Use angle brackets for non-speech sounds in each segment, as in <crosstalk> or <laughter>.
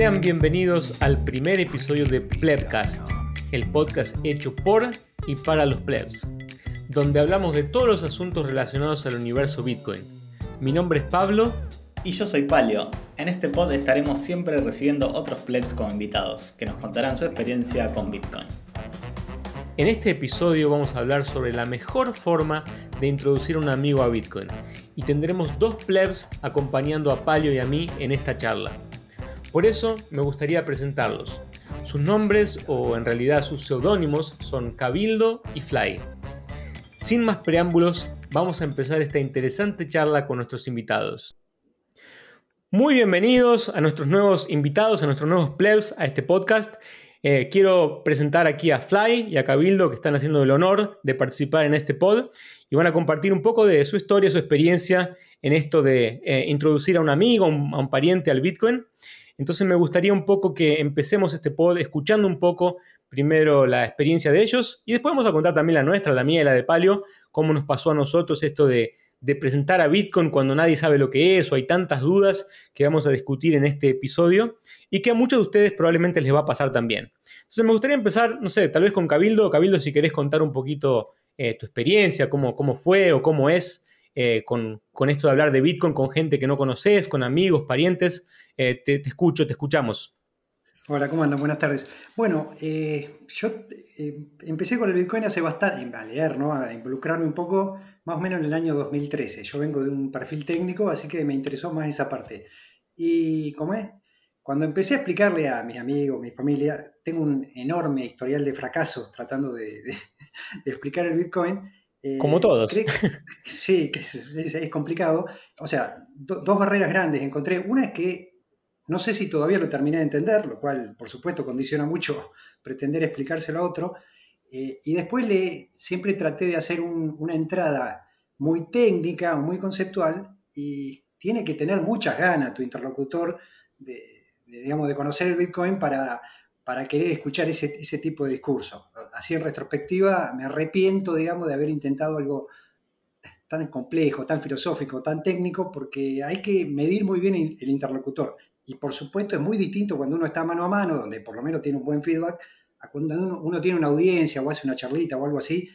Sean bienvenidos al primer episodio de Plebcast, el podcast hecho por y para los plebs, donde hablamos de todos los asuntos relacionados al universo Bitcoin. Mi nombre es Pablo. Y yo soy Palio. En este pod estaremos siempre recibiendo otros plebs como invitados, que nos contarán su experiencia con Bitcoin. En este episodio vamos a hablar sobre la mejor forma de introducir a un amigo a Bitcoin y tendremos dos plebs acompañando a Palio y a mí en esta charla. Por eso me gustaría presentarlos. Sus nombres, o en realidad sus seudónimos, son Cabildo y Fly. Sin más preámbulos, vamos a empezar esta interesante charla con nuestros invitados. Muy bienvenidos a nuestros nuevos invitados, a nuestros nuevos plebs, a este podcast. Eh, quiero presentar aquí a Fly y a Cabildo que están haciendo el honor de participar en este pod y van a compartir un poco de su historia, su experiencia en esto de eh, introducir a un amigo, a un pariente al Bitcoin. Entonces me gustaría un poco que empecemos este pod escuchando un poco primero la experiencia de ellos y después vamos a contar también la nuestra, la mía y la de Palio, cómo nos pasó a nosotros esto de, presentar a Bitcoin cuando nadie sabe lo que es o hay tantas dudas que vamos a discutir en este episodio y que a muchos de ustedes probablemente les va a pasar también. Entonces me gustaría empezar, no sé, tal vez con Cabildo. Cabildo, si querés contar un poquito eh, tu experiencia, cómo, cómo fue o cómo es eh, con, con, esto de hablar de Bitcoin con gente que no conoces, con amigos, parientes. Eh, te, escucho, te escuchamos. Hola, ¿cómo andan? Buenas tardes. Bueno, eh, yo empecé con el Bitcoin hace bastante, a leer, ¿no? a involucrarme un poco, más o menos en el año 2013. Yo vengo de un perfil técnico, así que me interesó más esa parte. Y como es, cuando empecé a explicarle a mis amigos, mi familia, tengo un enorme historial de fracasos tratando de <laughs> explicar el Bitcoin. Como eh, todos. <laughs> sí, que es, complicado. O sea, dos barreras grandes encontré. Una es que no sé si todavía lo terminé de entender, lo cual, por supuesto, condiciona mucho <laughs> pretender explicárselo a otro. Eh, y después le, siempre traté de hacer una entrada muy técnica o muy conceptual y tiene que tener muchas ganas tu interlocutor de, digamos, de conocer el Bitcoin para, para querer escuchar ese, ese, tipo de discurso. Así en retrospectiva me arrepiento, digamos, de haber intentado algo tan complejo, tan filosófico, tan técnico, porque hay que medir muy bien el interlocutor. Y por supuesto es muy distinto cuando uno está mano a mano, donde por lo menos tiene un buen feedback, a cuando uno, tiene una audiencia o hace una charlita o algo así.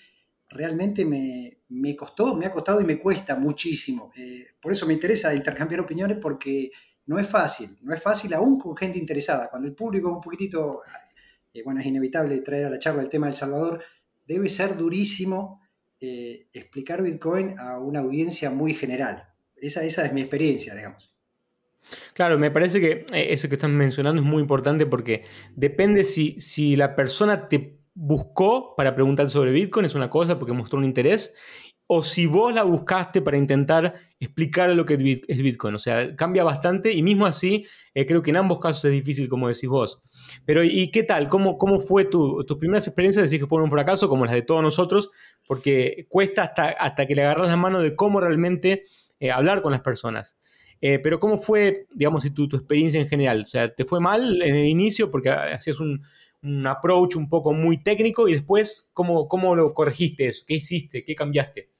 Realmente me, me costó, me ha costado y me cuesta muchísimo. Eh, por eso me interesa intercambiar opiniones porque no es fácil, no es fácil aún con gente interesada. Cuando el público es un poquitito, eh, bueno, es inevitable traer a la charla el tema del Salvador, debe ser durísimo eh, explicar Bitcoin a una audiencia muy general. Esa, esa es mi experiencia, digamos. Claro, me parece que eh, eso que estás mencionando es muy importante porque depende si, si la persona te buscó para preguntar sobre Bitcoin, es una cosa porque mostró un interés, o si vos la buscaste para intentar explicar lo que es Bitcoin. O sea, cambia bastante y mismo así eh, creo que en ambos casos es difícil, como decís vos. Pero ¿y qué tal? ¿Cómo, cómo fue tu, tus primeras experiencias? Decís que fueron un fracaso, como las de todos nosotros, porque cuesta hasta, hasta que le agarras la mano de cómo realmente eh, hablar con las personas. Eh, pero ¿cómo fue, digamos, tu, tu experiencia en general? O sea, ¿te fue mal en el inicio porque hacías un, un approach un poco muy técnico y después, ¿cómo, ¿cómo lo corregiste eso? ¿Qué hiciste? ¿Qué cambiaste?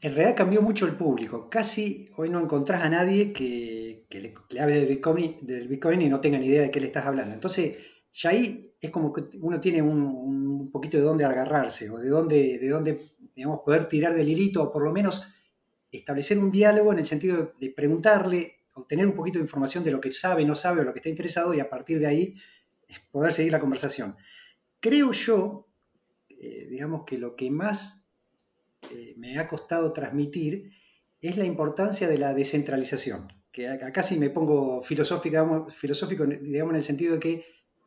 En realidad cambió mucho el público. Casi hoy no encontrás a nadie que, le, hable del Bitcoin, y no tenga ni idea de qué le estás hablando. Entonces, ya ahí es como que uno tiene un, poquito de dónde agarrarse o de dónde, de dónde digamos, poder tirar del hilito o por lo menos establecer un diálogo en el sentido de, preguntarle, obtener un poquito de información de lo que sabe, no sabe o lo que está interesado y a partir de ahí poder seguir la conversación. Creo yo, eh, digamos que lo que más eh, me ha costado transmitir es la importancia de la descentralización. Que acá sí me pongo filosófico, filosófico, digamos, en el sentido de que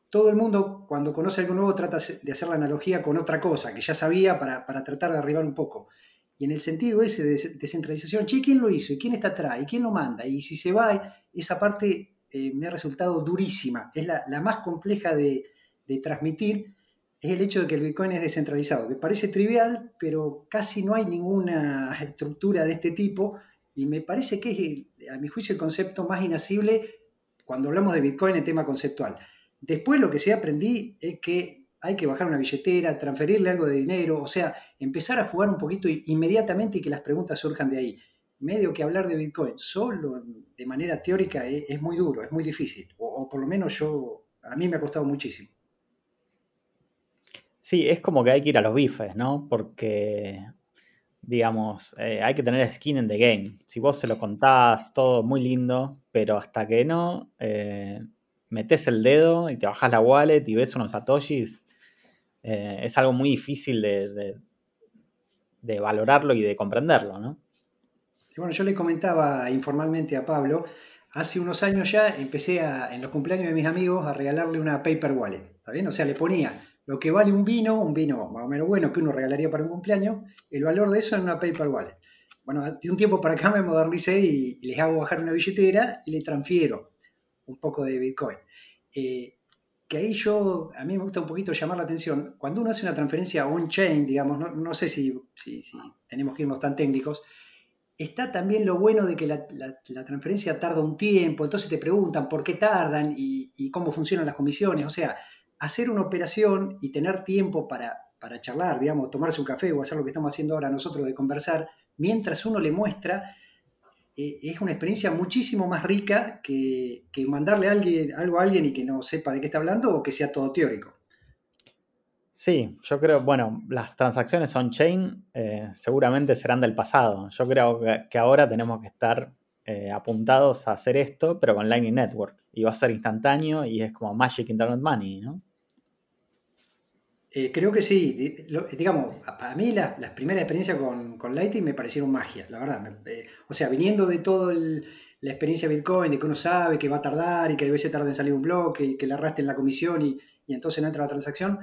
todo el mundo, cuando conoce algo nuevo, trata de hacer la analogía con otra cosa que ya sabía para, tratar de arribar un poco. Y en el sentido ese de descentralización, che, ¿quién lo hizo? ¿Y quién está atrás? ¿Y quién lo manda? Y si se va, esa parte eh, me ha resultado durísima. Es la, más compleja de, de transmitir es el hecho de que el Bitcoin es descentralizado, que parece trivial, pero casi no hay ninguna <laughs> estructura de este tipo y me parece que es, a mi juicio, el concepto más inasible cuando hablamos de Bitcoin en tema conceptual. Después lo que sí aprendí es que hay que bajar una billetera, transferirle algo de dinero, o sea, empezar a jugar un poquito inmediatamente y que las preguntas surjan de ahí. medio que hablar de Bitcoin solo de manera teórica es, muy duro, es muy difícil, o, por lo menos yo, a mí me ha costado muchísimo. Sí, es como que hay que ir a los bifes, ¿no? Porque, digamos, eh, hay que tener skin in the game. Si vos se lo contás, todo muy lindo, pero hasta que no eh, metes el dedo y te bajas la wallet y ves unos satoshis, eh, es algo muy difícil de, de valorarlo y de comprenderlo, ¿no? bueno, yo le comentaba informalmente a Pablo, hace unos años ya empecé a, en los cumpleaños de mis amigos a regalarle una paper wallet, ¿está bien? O sea, le ponía lo que vale un vino, un vino más o menos bueno que uno regalaría para un cumpleaños, el valor de eso en una paper wallet. Bueno, de un tiempo para acá me modernicé y, les hago bajar una billetera y le transfiero un poco de Bitcoin. Eh, que ahí yo, a mí me gusta un poquito llamar la atención, cuando uno hace una transferencia on-chain, digamos, no, sé si, si, tenemos que irnos tan técnicos, está también lo bueno de que la, transferencia tarda un tiempo, entonces te preguntan por qué tardan y, cómo funcionan las comisiones. O sea, hacer una operación y tener tiempo para, para, charlar, digamos, tomarse un café o hacer lo que estamos haciendo ahora nosotros de conversar, mientras uno le muestra, eh, es una experiencia muchísimo más rica que, que mandarle alguien, algo a alguien y que no sepa de qué está hablando o que sea todo teórico. Sí, yo creo, bueno, las transacciones on-chain eh, seguramente serán del pasado. Yo creo que, ahora tenemos que estar eh, apuntados a hacer esto, pero con Lightning Network. Y va a ser instantáneo y es como Magic Internet Money, ¿no? Eh, creo que sí. digamos, para mí las, primeras experiencias con, con, Lightning me parecieron magia, la verdad. o sea, viniendo de todo la experiencia de Bitcoin, de que uno sabe que va a tardar y que a veces tarda en salir un bloque y que le arrastre en la comisión y, y entonces no entra la transacción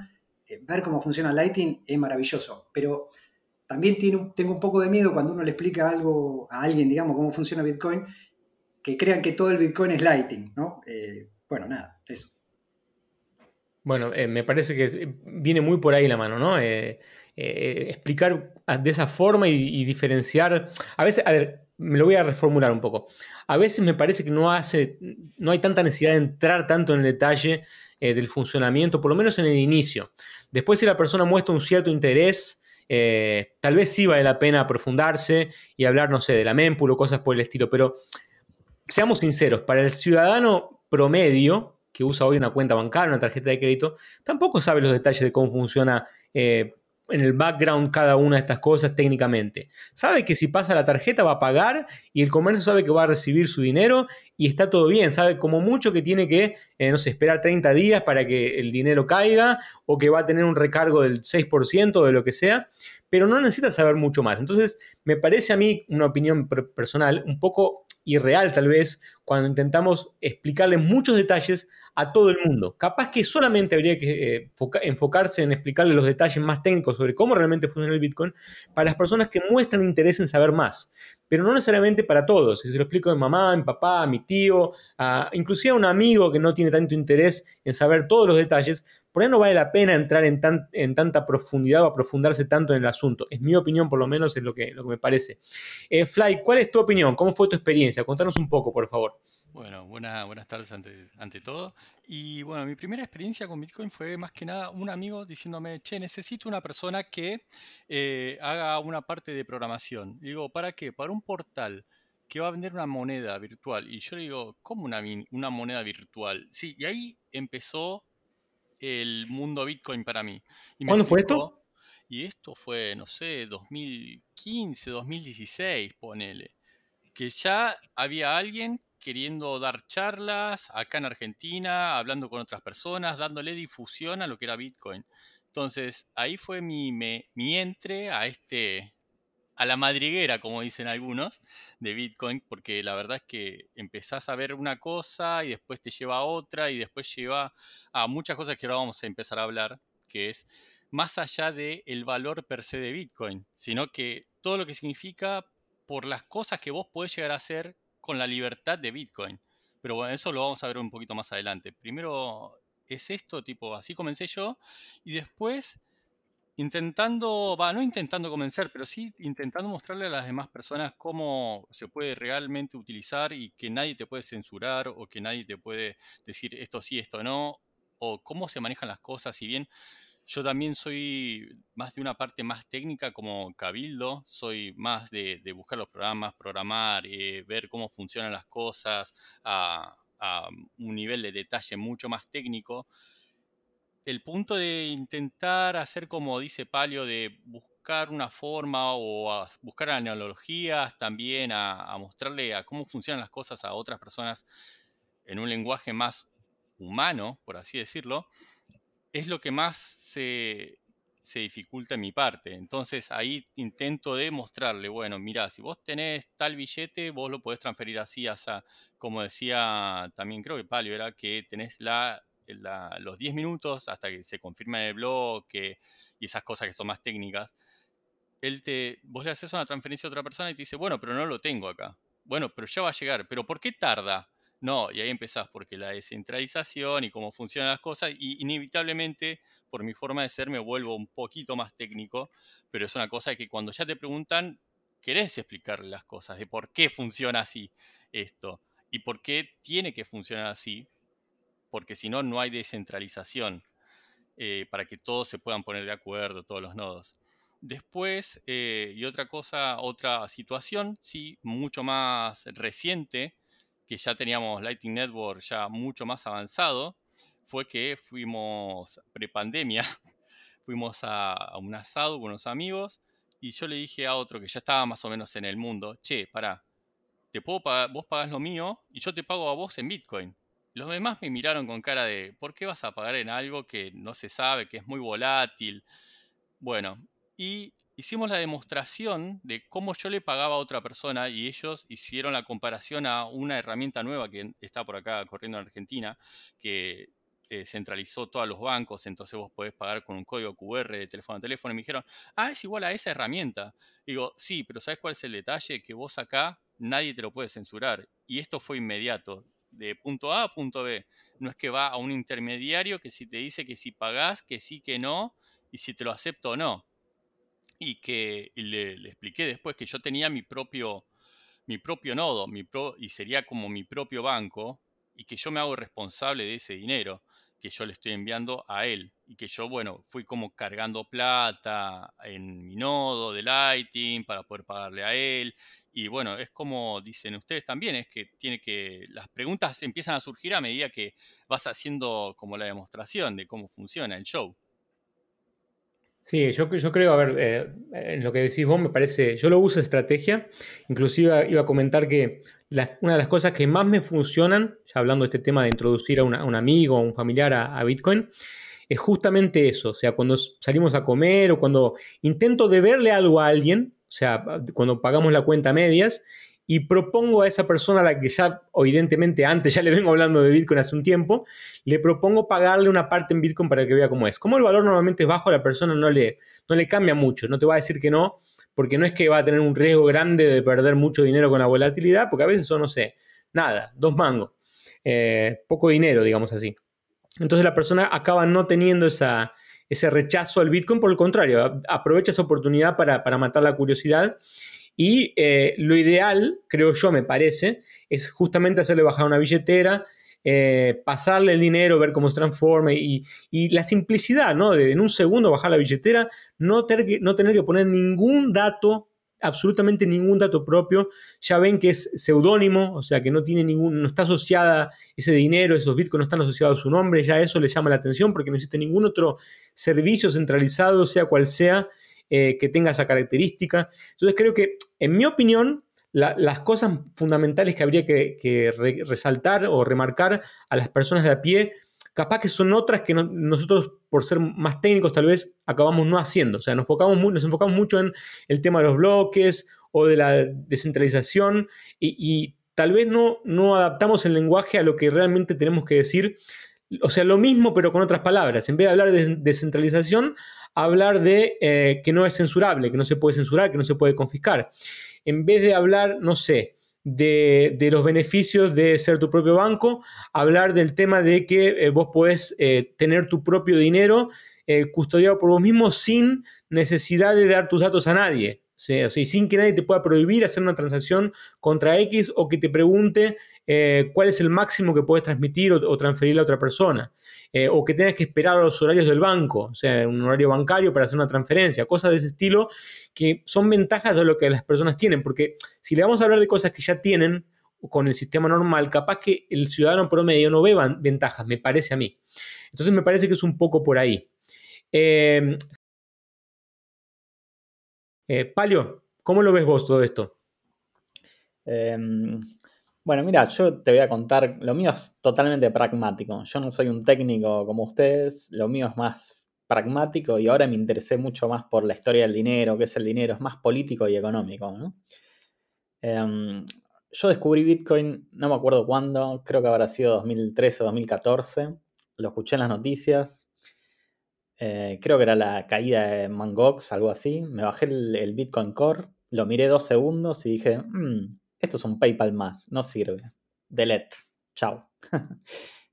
eh, ver cómo funciona Lighting es maravilloso, pero también tengo un poco de miedo cuando uno le explica algo a alguien, digamos, cómo funciona Bitcoin, que crean que todo el Bitcoin es Lighting, ¿no? Eh, bueno, nada. Bueno, eh, me parece que viene muy por ahí la mano, ¿no? explicar de esa forma y, diferenciar. A veces, a ver, me lo voy a reformular un poco. A veces me parece que no, hace, no hay tanta necesidad de entrar tanto en el detalle del funcionamiento, por lo menos en el inicio. Después, si la persona muestra un cierto interés, eh, tal vez sí vale la pena aprofundarse y hablar, no sé, de la mempool o cosas por el estilo. Pero seamos sinceros, para el ciudadano promedio que usa hoy una cuenta bancaria, una tarjeta de crédito, tampoco sabe los detalles de cómo funciona eh, en el background cada una de estas cosas técnicamente. Sabe que si pasa la tarjeta va a pagar y el comercio sabe que va a recibir su dinero y está todo bien. Sabe como mucho que tiene que, eh, no sé, esperar 30 días para que el dinero caiga o que va a tener un recargo del 6% de lo que sea, pero no necesita saber mucho más. Entonces, me parece a mí, una opinión personal, un poco irreal tal vez cuando intentamos explicarle muchos detalles a todo el mundo. Capaz que solamente habría que eh, enfocarse en explicarle los detalles más técnicos sobre cómo realmente funciona el Bitcoin para las personas que muestran interés en saber más, pero no necesariamente para todos. Si se lo explico a mi mamá, a mi papá, a mi tío, a, inclusive a un amigo que no tiene tanto interés en saber todos los detalles, por ahí no vale la pena entrar en, en tanta profundidad o aprofundarse tanto en el asunto. Es mi opinión, por lo menos, es lo que, lo que me parece. Eh, Fly, ¿cuál es tu opinión? ¿Cómo fue tu experiencia? Contanos un poco, por favor. Bueno, buenas tardes ante, ante, todo. Y bueno, mi primera experiencia con Bitcoin fue más que nada un amigo diciéndome, che, necesito una persona que eh, haga una parte de programación. Y digo, ¿para qué? Para un portal que va a vender una moneda virtual. Y yo le digo, ¿cómo una, una moneda virtual? Sí, y ahí empezó el mundo Bitcoin para mí. ¿Cuándo fue esto? Y esto fue, no sé, 2015, 2016, ponele. Que ya había alguien queriendo dar charlas acá en Argentina, hablando con otras personas, dándole difusión a lo que era Bitcoin. Entonces, ahí fue mi, mi entre a este, a la madriguera, como dicen algunos, de Bitcoin, porque la verdad es que empezás a ver una cosa y después te lleva a otra y después lleva a muchas cosas que ahora vamos a empezar a hablar, que es más allá del el valor per se de Bitcoin, sino que todo lo que significa por las cosas que vos podés llegar a hacer con la libertad de Bitcoin. Pero bueno, eso lo vamos a ver un poquito más adelante. Primero es esto, tipo, así comencé yo, y después intentando, va, no intentando convencer, pero sí intentando mostrarle a las demás personas cómo se puede realmente utilizar y que nadie te puede censurar o que nadie te puede decir esto sí, esto no, o cómo se manejan las cosas, si bien yo también soy más de una parte más técnica como cabildo, soy más de, buscar los programas, programar, eh, ver cómo funcionan las cosas a, un nivel de detalle mucho más técnico. El punto de intentar hacer como dice Palio, de buscar una forma o buscar analogías también, a, a mostrarle a cómo funcionan las cosas a otras personas en un lenguaje más humano, por así decirlo, es lo que más se, dificulta en mi parte. Entonces ahí intento demostrarle, bueno, mira, si vos tenés tal billete, vos lo podés transferir así, así, como decía también creo que Palio, era que tenés los 10 minutos hasta que se confirme el bloque y esas cosas que son más técnicas. Él te, vos le haces una transferencia a otra persona y te dice, bueno, pero no lo tengo acá. Bueno, pero ya va a llegar. ¿Pero por qué tarda? No, y ahí empezás, porque la descentralización y cómo funcionan las cosas, y inevitablemente, por mi forma de ser, me vuelvo un poquito más técnico, pero es una cosa que cuando ya te preguntan, querés explicarle las cosas, de por qué funciona así esto, y por qué tiene que funcionar así, porque si no, no hay descentralización eh, para que todos se puedan poner de acuerdo, todos los nodos. Después, eh, y otra cosa, otra situación, sí, mucho más reciente, que ya teníamos Lightning Network ya mucho más avanzado, fue que fuimos prepandemia, <laughs> fuimos a, un asado con unos amigos y yo le dije a otro que ya estaba más o menos en el mundo, che, pará, te puedo pagar, vos pagás lo mío y yo te pago a vos en Bitcoin. Los demás me miraron con cara de, ¿por qué vas a pagar en algo que no se sabe, que es muy volátil? Bueno, y hicimos la demostración de cómo yo le pagaba a otra persona y ellos hicieron la comparación a una herramienta nueva que está por acá corriendo en Argentina, que eh, centralizó todos los bancos, entonces vos podés pagar con un código QR de teléfono a teléfono. Y me dijeron, ah, es igual a esa herramienta. digo, sí, pero ¿sabes cuál es el detalle? Que vos acá nadie te lo puede censurar. Y esto fue inmediato, de punto A a punto B. No es que va a un intermediario que si te dice que si pagás, que sí, que no, y si te lo acepto o no y que le, expliqué después que yo tenía mi propio, mi propio nodo mi y sería como mi propio banco y que yo me hago responsable de ese dinero que yo le estoy enviando a él y que yo, bueno, fui como cargando plata en mi nodo de Lighting para poder pagarle a él y bueno, es como dicen ustedes también, es que tiene que las preguntas empiezan a surgir a medida que vas haciendo como la demostración de cómo funciona el show. Sí, yo, creo, a ver, eh, en lo que decís vos me parece, yo lo uso estrategia, inclusive iba a comentar que una de las cosas que más me funcionan, ya hablando de este tema de introducir a, un amigo o un familiar a, Bitcoin, es justamente eso, o sea, cuando salimos a comer o cuando intento deberle algo a alguien, o sea, cuando pagamos la cuenta a medias y propongo a esa persona a la que ya, evidentemente, antes ya le vengo hablando de Bitcoin hace un tiempo, le propongo pagarle una parte en Bitcoin para que vea cómo es. Como el valor normalmente es bajo, la persona no le, no le cambia mucho, no te va a decir que no, porque no es que va a tener un riesgo grande de perder mucho dinero con la volatilidad, porque a veces son, no sé, nada, dos mangos, eh, poco dinero, digamos así. Entonces la persona acaba no teniendo esa, ese rechazo al Bitcoin, por el contrario, aprovecha esa oportunidad para, para matar la curiosidad y eh, lo ideal, creo yo, me parece, es justamente hacerle bajar una billetera, eh, pasarle el dinero, ver cómo se transforma y, la simplicidad, ¿no? De en un segundo bajar la billetera, no tener, que, poner ningún dato, absolutamente ningún dato propio. Ya ven que es seudónimo, o sea que no tiene ningún, no está asociada ese dinero, esos bitcoins no están asociados a su nombre, ya eso le llama la atención porque no existe ningún otro servicio centralizado, sea cual sea, eh, que tenga esa característica. Entonces creo que, en mi opinión, las cosas fundamentales que habría que, resaltar o remarcar a las personas de a pie, capaz que son otras que nosotros, por ser más técnicos, tal vez acabamos no haciendo. O sea, nos enfocamos, nos enfocamos mucho en el tema de los bloques o de la descentralización y, tal vez no, no adaptamos el lenguaje a lo que realmente tenemos que decir. O sea, lo mismo pero con otras palabras. En vez de hablar de descentralización, hablar de eh, que no es censurable, que no se puede censurar, que no se puede confiscar. En vez de hablar, no sé, de, los beneficios de ser tu propio banco, hablar del tema de que eh, vos podés eh, tener tu propio dinero custodiado por vos mismo sin necesidad de dar tus datos a nadie. Y sin que nadie te pueda prohibir hacer una transacción contra X o que te pregunte eh, cuál es el máximo que puedes transmitir o, transferir a otra persona. Eh, o que tengas que esperar a los horarios del banco, o sea, un horario bancario para hacer una transferencia, cosas de ese estilo que son ventajas de lo que las personas tienen, porque si le vamos a hablar de cosas que ya tienen con el sistema normal, capaz que el ciudadano promedio no ve ventajas, me parece a mí. Entonces me parece que es un poco por ahí. Eh, Palio, ¿cómo lo ves vos todo esto? Em, bueno, mira, yo te voy a contar, lo mío es totalmente pragmático. Yo no soy un técnico como ustedes, lo mío es más pragmático y ahora me interesé mucho más por la historia del dinero, qué es el dinero, es más político y económico. Em, yo descubrí Bitcoin, no me acuerdo cuándo, creo que habrá sido 2013 o 2014, lo escuché en las noticias, eh, creo que era la caída de Mangox, algo así, me bajé el, Bitcoin Core, lo miré dos segundos y dije, mmm, esto es un PayPal más, no sirve. Delete, chao. <laughs>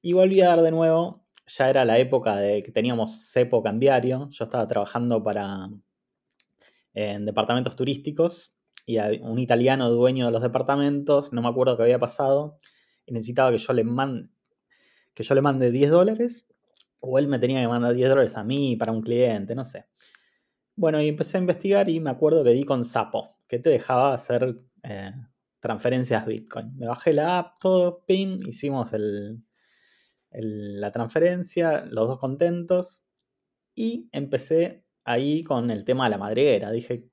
y volví a dar de nuevo, ya era la época de que teníamos cepo cambiario, yo estaba trabajando para en departamentos turísticos y un italiano dueño de los departamentos, no me acuerdo qué había pasado, y necesitaba que yo le mande que yo le mande 10 dólares o él me tenía que mandar 10 dólares a mí para un cliente, no sé. Bueno, y empecé a investigar y me acuerdo que di con Sapo, que te dejaba hacer eh, transferencias Bitcoin. Me bajé la app, todo, ping, hicimos la transferencia, los dos contentos. Y empecé ahí con el tema de la madriguera. Dije,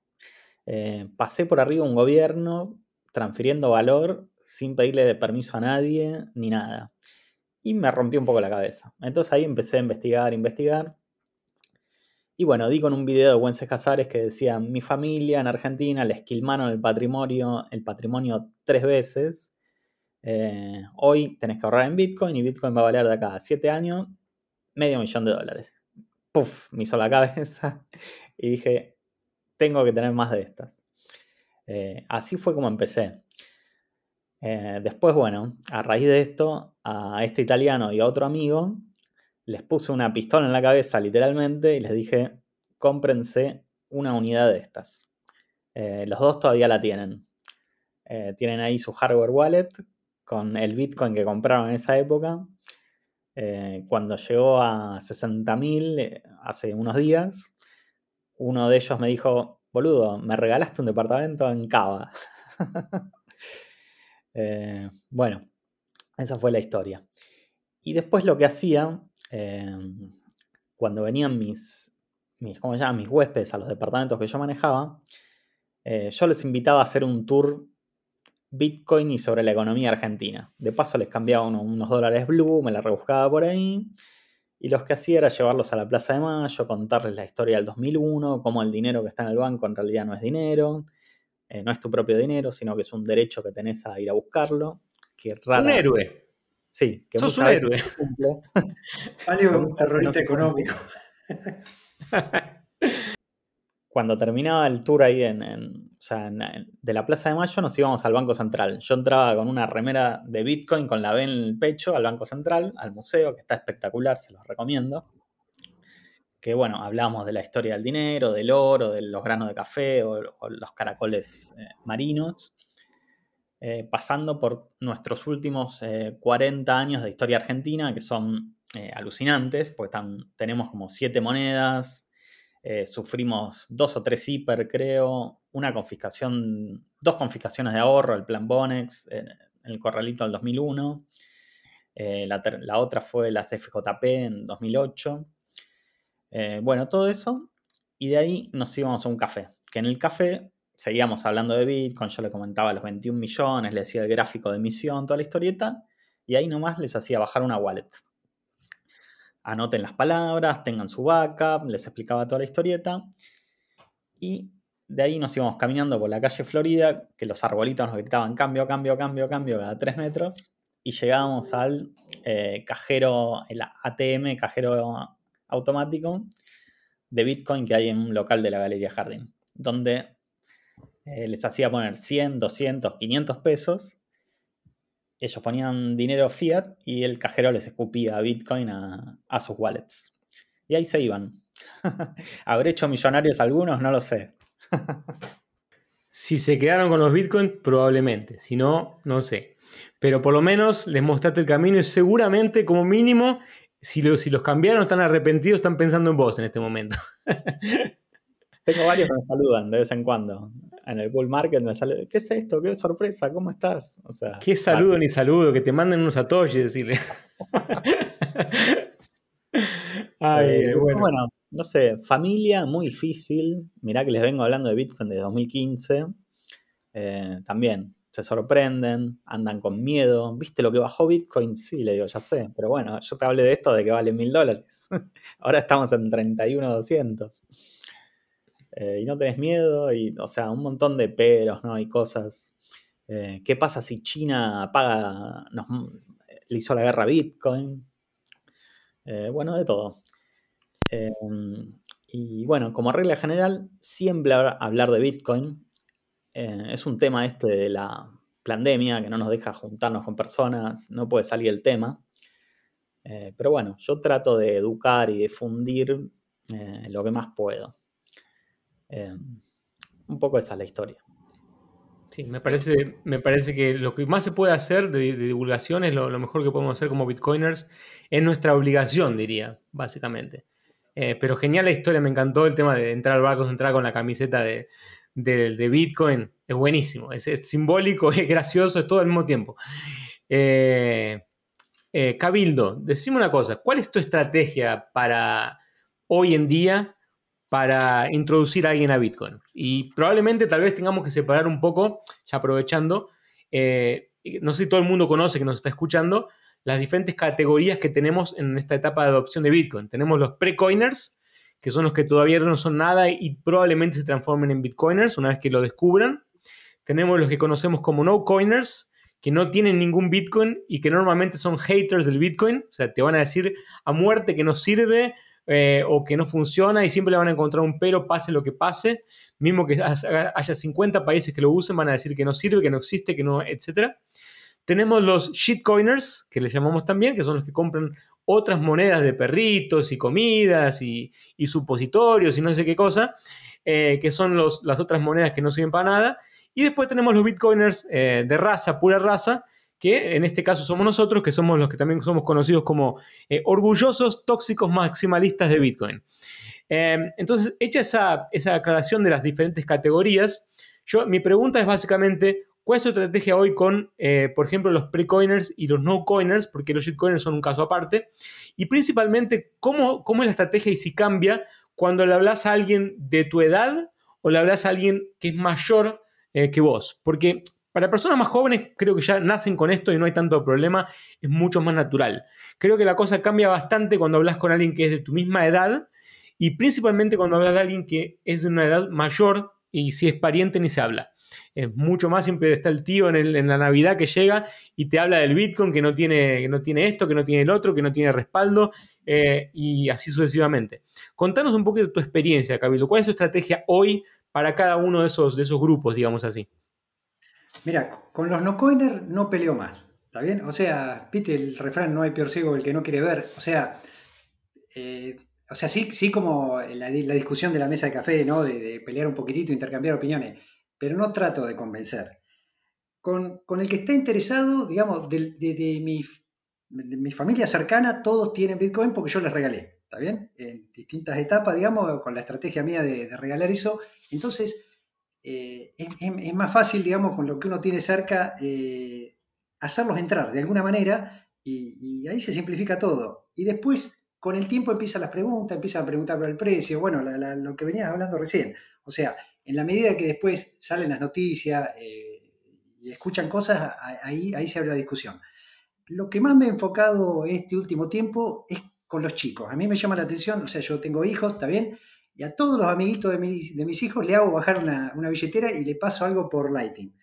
eh, pasé por arriba un gobierno transfiriendo valor sin pedirle permiso a nadie ni nada. Y me rompió un poco la cabeza. Entonces ahí empecé a investigar, investigar. Y bueno, di con un video de Wences Casares que decía, mi familia en Argentina le esquilmaron el patrimonio, el patrimonio tres veces. Eh, hoy tenés que ahorrar en Bitcoin y Bitcoin va a valer de acá a siete años medio millón de dólares. Puf, me hizo la cabeza <laughs> y dije, tengo que tener más de estas. Eh, así fue como empecé. Eh, después, bueno, a raíz de esto, a este italiano y a otro amigo les puse una pistola en la cabeza literalmente y les dije, cómprense una unidad de estas. Eh, los dos todavía la tienen. Eh, tienen ahí su hardware wallet con el Bitcoin que compraron en esa época. Cuando llegó a 60.000 hace unos días, uno de ellos me dijo, boludo, me regalaste un departamento en Cava. <laughs> bueno, esa fue la historia. Y después lo que hacía Em, cuando venían mis, mis, ¿cómo se llama? mis huéspedes a los departamentos que yo manejaba, eh, yo les invitaba a hacer un tour Bitcoin y sobre la economía argentina. De paso les cambiaba unos dólares blue, me la rebuscaba por ahí. Y los que hacía era llevarlos a la Plaza de Mayo, contarles la historia del 2001, cómo el dinero que está en el banco en realidad no es dinero, eh, no es tu propio dinero, sino que es un derecho que tenés a ir a buscarlo. Que un héroe. Sí, que Sos un héroe. <laughs> un terrorista económico. <laughs> Cuando terminaba el tour ahí en, de la Plaza de Mayo, nos íbamos al Banco Central. Yo entraba con una remera de Bitcoin con la B en el pecho al Banco Central, al museo, que está espectacular, se los recomiendo. Que bueno, hablábamos de la historia del dinero, del oro, de los granos de café o, los caracoles eh, marinos. Eh, pasando por nuestros últimos 40 eh, años de historia argentina, que son eh, alucinantes, porque tenemos como siete monedas, sufrimos dos o tres hiper, creo, una confiscación, dos confiscaciones de ahorro, el plan Bonex, el corralito del 2001, la, la, otra fue la CFJP en 2008. Bueno, todo eso, y de ahí nos íbamos a un café, que en el café seguíamos hablando de Bitcoin, yo le comentaba los 21 millones, le decía el gráfico de emisión, toda la historieta, y ahí nomás les hacía bajar una wallet. Anoten las palabras, tengan su backup, les explicaba toda la historieta, y de ahí nos íbamos caminando por la calle Florida, que los arbolitos nos gritaban cambio, cambio, cambio, cambio cada 3 metros, y llegábamos al eh, cajero, el ATM, cajero automático de Bitcoin que hay en un local de la Galería Jardín, donde eh, les hacía poner 100, 200, 500 pesos. Ellos ponían dinero fiat y el cajero les escupía Bitcoin a, sus wallets. Y ahí se iban. <laughs> ¿Habré hecho millonarios algunos? No lo sé. Si se quedaron con los bitcoins, probablemente. Si no, no sé. Pero por lo menos les mostraste el camino y seguramente, como mínimo, si, si los cambiaron, están arrepentidos, están pensando en vos en este momento. <laughs> Tengo varios que me saludan de vez en cuando. En el bull market me sale, ¿qué es esto? ¿Qué sorpresa? ¿Cómo estás? O sea, ¿Qué saludo ni saludo? Que te manden unos satoshi, decirle. <laughs> Eh, bueno. no sé, familia muy difícil. Mirá que les vengo hablando de Bitcoin desde 2015. Eh, también se sorprenden, andan con miedo. ¿Viste lo que bajó Bitcoin? Sí, le digo, ya sé. Pero bueno, yo te hablé de esto de que vale mil dólares. <laughs> Ahora estamos en 31,200. Eh, y no tenés miedo, y, o sea, un montón de peros, ¿no? Y cosas. Eh, ¿Qué pasa si China paga, le hizo la guerra a Bitcoin? Eh, bueno, de todo. y bueno, como regla general, siempre hablar de Bitcoin. Es un tema este de la pandemia que no nos deja juntarnos con personas, no puede salir el tema. pero bueno, yo trato de educar y difundir lo que más puedo. Un poco esa es la historia. Sí, me parece, me parece que lo que más se puede hacer de, divulgación es lo, mejor que podemos hacer como bitcoiners. Es nuestra obligación, diría, básicamente. Eh, pero genial la historia, me encantó el tema de entrar al barco, entrar con la camiseta de, Bitcoin. Es buenísimo, es, simbólico, <laughs> es gracioso, es todo al mismo tiempo. Eh, eh, Cabildo, decime una cosa, ¿cuál es tu estrategia para hoy en día para introducir a alguien a Bitcoin. Y probablemente tal vez tengamos que separar un poco, ya aprovechando, eh, no sé si todo el mundo conoce que nos está escuchando, las diferentes categorías que tenemos en esta etapa de adopción de Bitcoin. Tenemos los pre-coiners, que son los que todavía no son nada y probablemente se transformen en Bitcoiners una vez que lo descubran. Tenemos los que conocemos como no-coiners, que no tienen ningún Bitcoin y que normalmente son haters del Bitcoin. O sea, te van a decir a muerte que no sirve, eh, o que no funciona y siempre le van a encontrar un pero, pase lo que pase. Mismo que haya 50 países que lo usen, van a decir que no sirve, que no existe, que no, etc. Tenemos los shitcoiners, que les llamamos también, que son los que compran otras monedas de perritos y comidas y, supositorios y no sé qué cosa, eh, que son las otras monedas que no sirven para nada. Y después tenemos los bitcoiners eh, de raza, pura raza, que en este caso somos nosotros, que somos los que también somos conocidos como eh, orgullosos tóxicos maximalistas de Bitcoin. Em, entonces, hecha esa, esa, aclaración de las diferentes categorías, yo, mi pregunta es básicamente, ¿cuál es tu estrategia hoy con, eh, por ejemplo, los pre-coiners y los no-coiners? Porque los shitcoiners son un caso aparte. Y principalmente, ¿cómo, ¿cómo es la estrategia y si cambia cuando le hablas a alguien de tu edad o le hablas a alguien que es mayor eh, que vos? Porque para personas más jóvenes, creo que ya nacen con esto y no hay tanto problema, es mucho más natural. Creo que la cosa cambia bastante cuando hablas con alguien que es de tu misma edad y principalmente cuando hablas de alguien que es de una edad mayor y si es pariente ni se habla. Es mucho más, siempre está el tío en, la Navidad que llega y te habla del Bitcoin que no tiene, que no tiene esto, que no tiene el otro, que no tiene respaldo eh, y así sucesivamente. Contanos un poco de tu experiencia, Camilo. ¿Cuál es tu estrategia hoy para cada uno de esos, de esos grupos, digamos así? Mira, con los no coiners no peleo más. ¿Está bien? O sea, viste el refrán, no hay peor ciego el que no quiere ver. O sea, eh, o sea sí, sí como la, discusión de la mesa de café, ¿no? De, pelear un poquitito, intercambiar opiniones, pero no trato de convencer. Con, el que está interesado, digamos, de, mi, mi, familia cercana, todos tienen Bitcoin porque yo les regalé, ¿está bien? En distintas etapas, digamos, con la estrategia mía de, de regalar eso. Entonces, eh, es, más fácil, digamos, con lo que uno tiene cerca, eh, hacerlos entrar de alguna manera y, ahí se simplifica todo. Y después, con el tiempo, empiezan las preguntas, empiezan a preguntar por el precio, bueno, lo que venías hablando recién. O sea, en la medida que después salen las noticias eh, y escuchan cosas, ahí, ahí se abre la discusión. Lo que más me he enfocado este último tiempo es con los chicos. A mí me llama la atención, o sea, yo tengo hijos, ¿está bien? Y a todos los amiguitos de, mis hijos le hago bajar una, billetera y le paso algo por Lighting.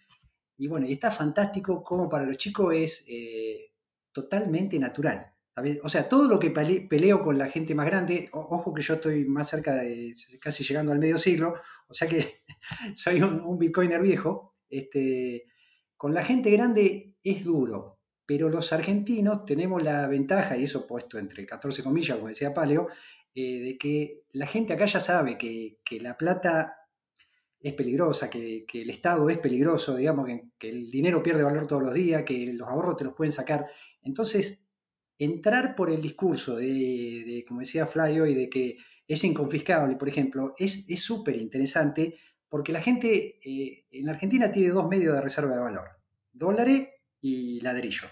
Y bueno, y está fantástico como para los chicos es eh, totalmente natural. O sea, todo lo que peleo con la gente más grande, ojo que yo estoy más cerca de casi llegando al medio siglo, o sea que <laughs> soy un, bitcoiner viejo, este, con la gente grande es duro, pero los argentinos tenemos la ventaja, y eso puesto entre 14 comillas, como decía Paleo, eh, de que la gente acá ya sabe que, la plata es peligrosa, que, el Estado es peligroso, digamos, que, el dinero pierde valor todos los días, que los ahorros te los pueden sacar. Entonces, entrar por el discurso de, como decía Flavio, y de que es inconfiscable, por ejemplo, es súper interesante porque la gente eh, en Argentina tiene dos medios de reserva de valor, dólares y ladrillo.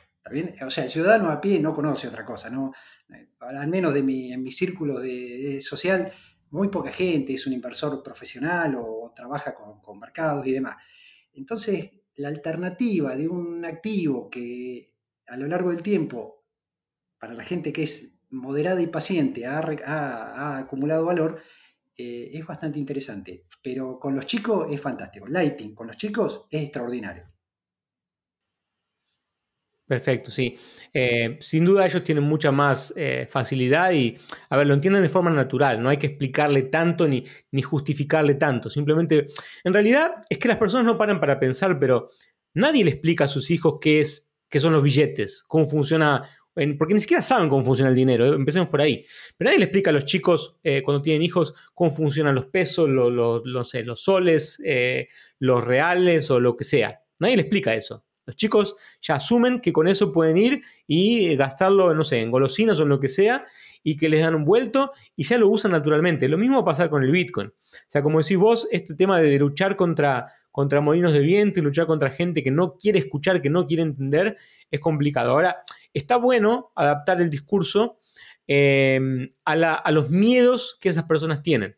O sea, el ciudadano a pie no conoce otra cosa, ¿no? Eh, al menos de mi, en mi círculo de, social, muy poca gente es un inversor profesional o, trabaja con, mercados y demás. Entonces, la alternativa de un activo que a lo largo del tiempo, para la gente que es moderada y paciente, ha, acumulado valor, eh, es bastante interesante. Pero con los chicos es fantástico. Lighting con los chicos es extraordinario. Perfecto, sí. Eh, sin duda ellos tienen mucha más eh, facilidad y, a ver, lo entienden de forma natural, no hay que explicarle tanto ni, ni, justificarle tanto, simplemente, en realidad es que las personas no paran para pensar, pero nadie le explica a sus hijos qué, es, qué son los billetes, cómo funciona, porque ni siquiera saben cómo funciona el dinero, empecemos por ahí, pero nadie le explica a los chicos eh, cuando tienen hijos cómo funcionan los pesos, los, los, soles, los reales o lo que sea, nadie le explica eso. Los chicos ya asumen que con eso pueden ir y gastarlo, no sé, en golosinas o en lo que sea, y que les dan un vuelto y ya lo usan naturalmente. Lo mismo va a pasar con el Bitcoin. O sea, como decís vos, este tema de luchar contra, contra molinos de viento luchar contra gente que no quiere escuchar, que no quiere entender, es complicado. Ahora, está bueno adaptar el discurso eh, a, los miedos que esas personas tienen.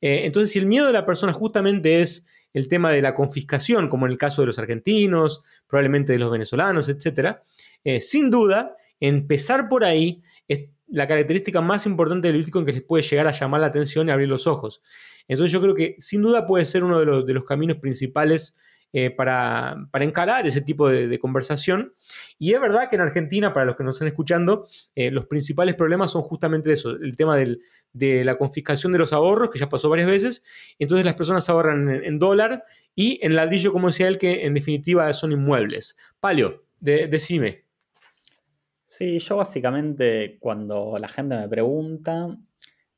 Eh, entonces, si el miedo de la persona justamente es el tema de la confiscación, como en el caso de los argentinos, probablemente de los venezolanos, etc., eh, sin duda, empezar por ahí es la característica más importante del Bitcoin que les puede llegar a llamar la atención y abrir los ojos. Entonces yo creo que sin duda puede ser uno de los, de los caminos principales eh, para, encarar ese tipo de, conversación. Y es verdad que en Argentina, para los que nos están escuchando, eh, los principales problemas son justamente eso, el tema de la confiscación de los ahorros, que ya pasó varias veces, entonces las personas ahorran en, dólar y en ladrillo, como decía él, que en definitiva son inmuebles. Palio, decime. Sí, yo básicamente cuando la gente me pregunta,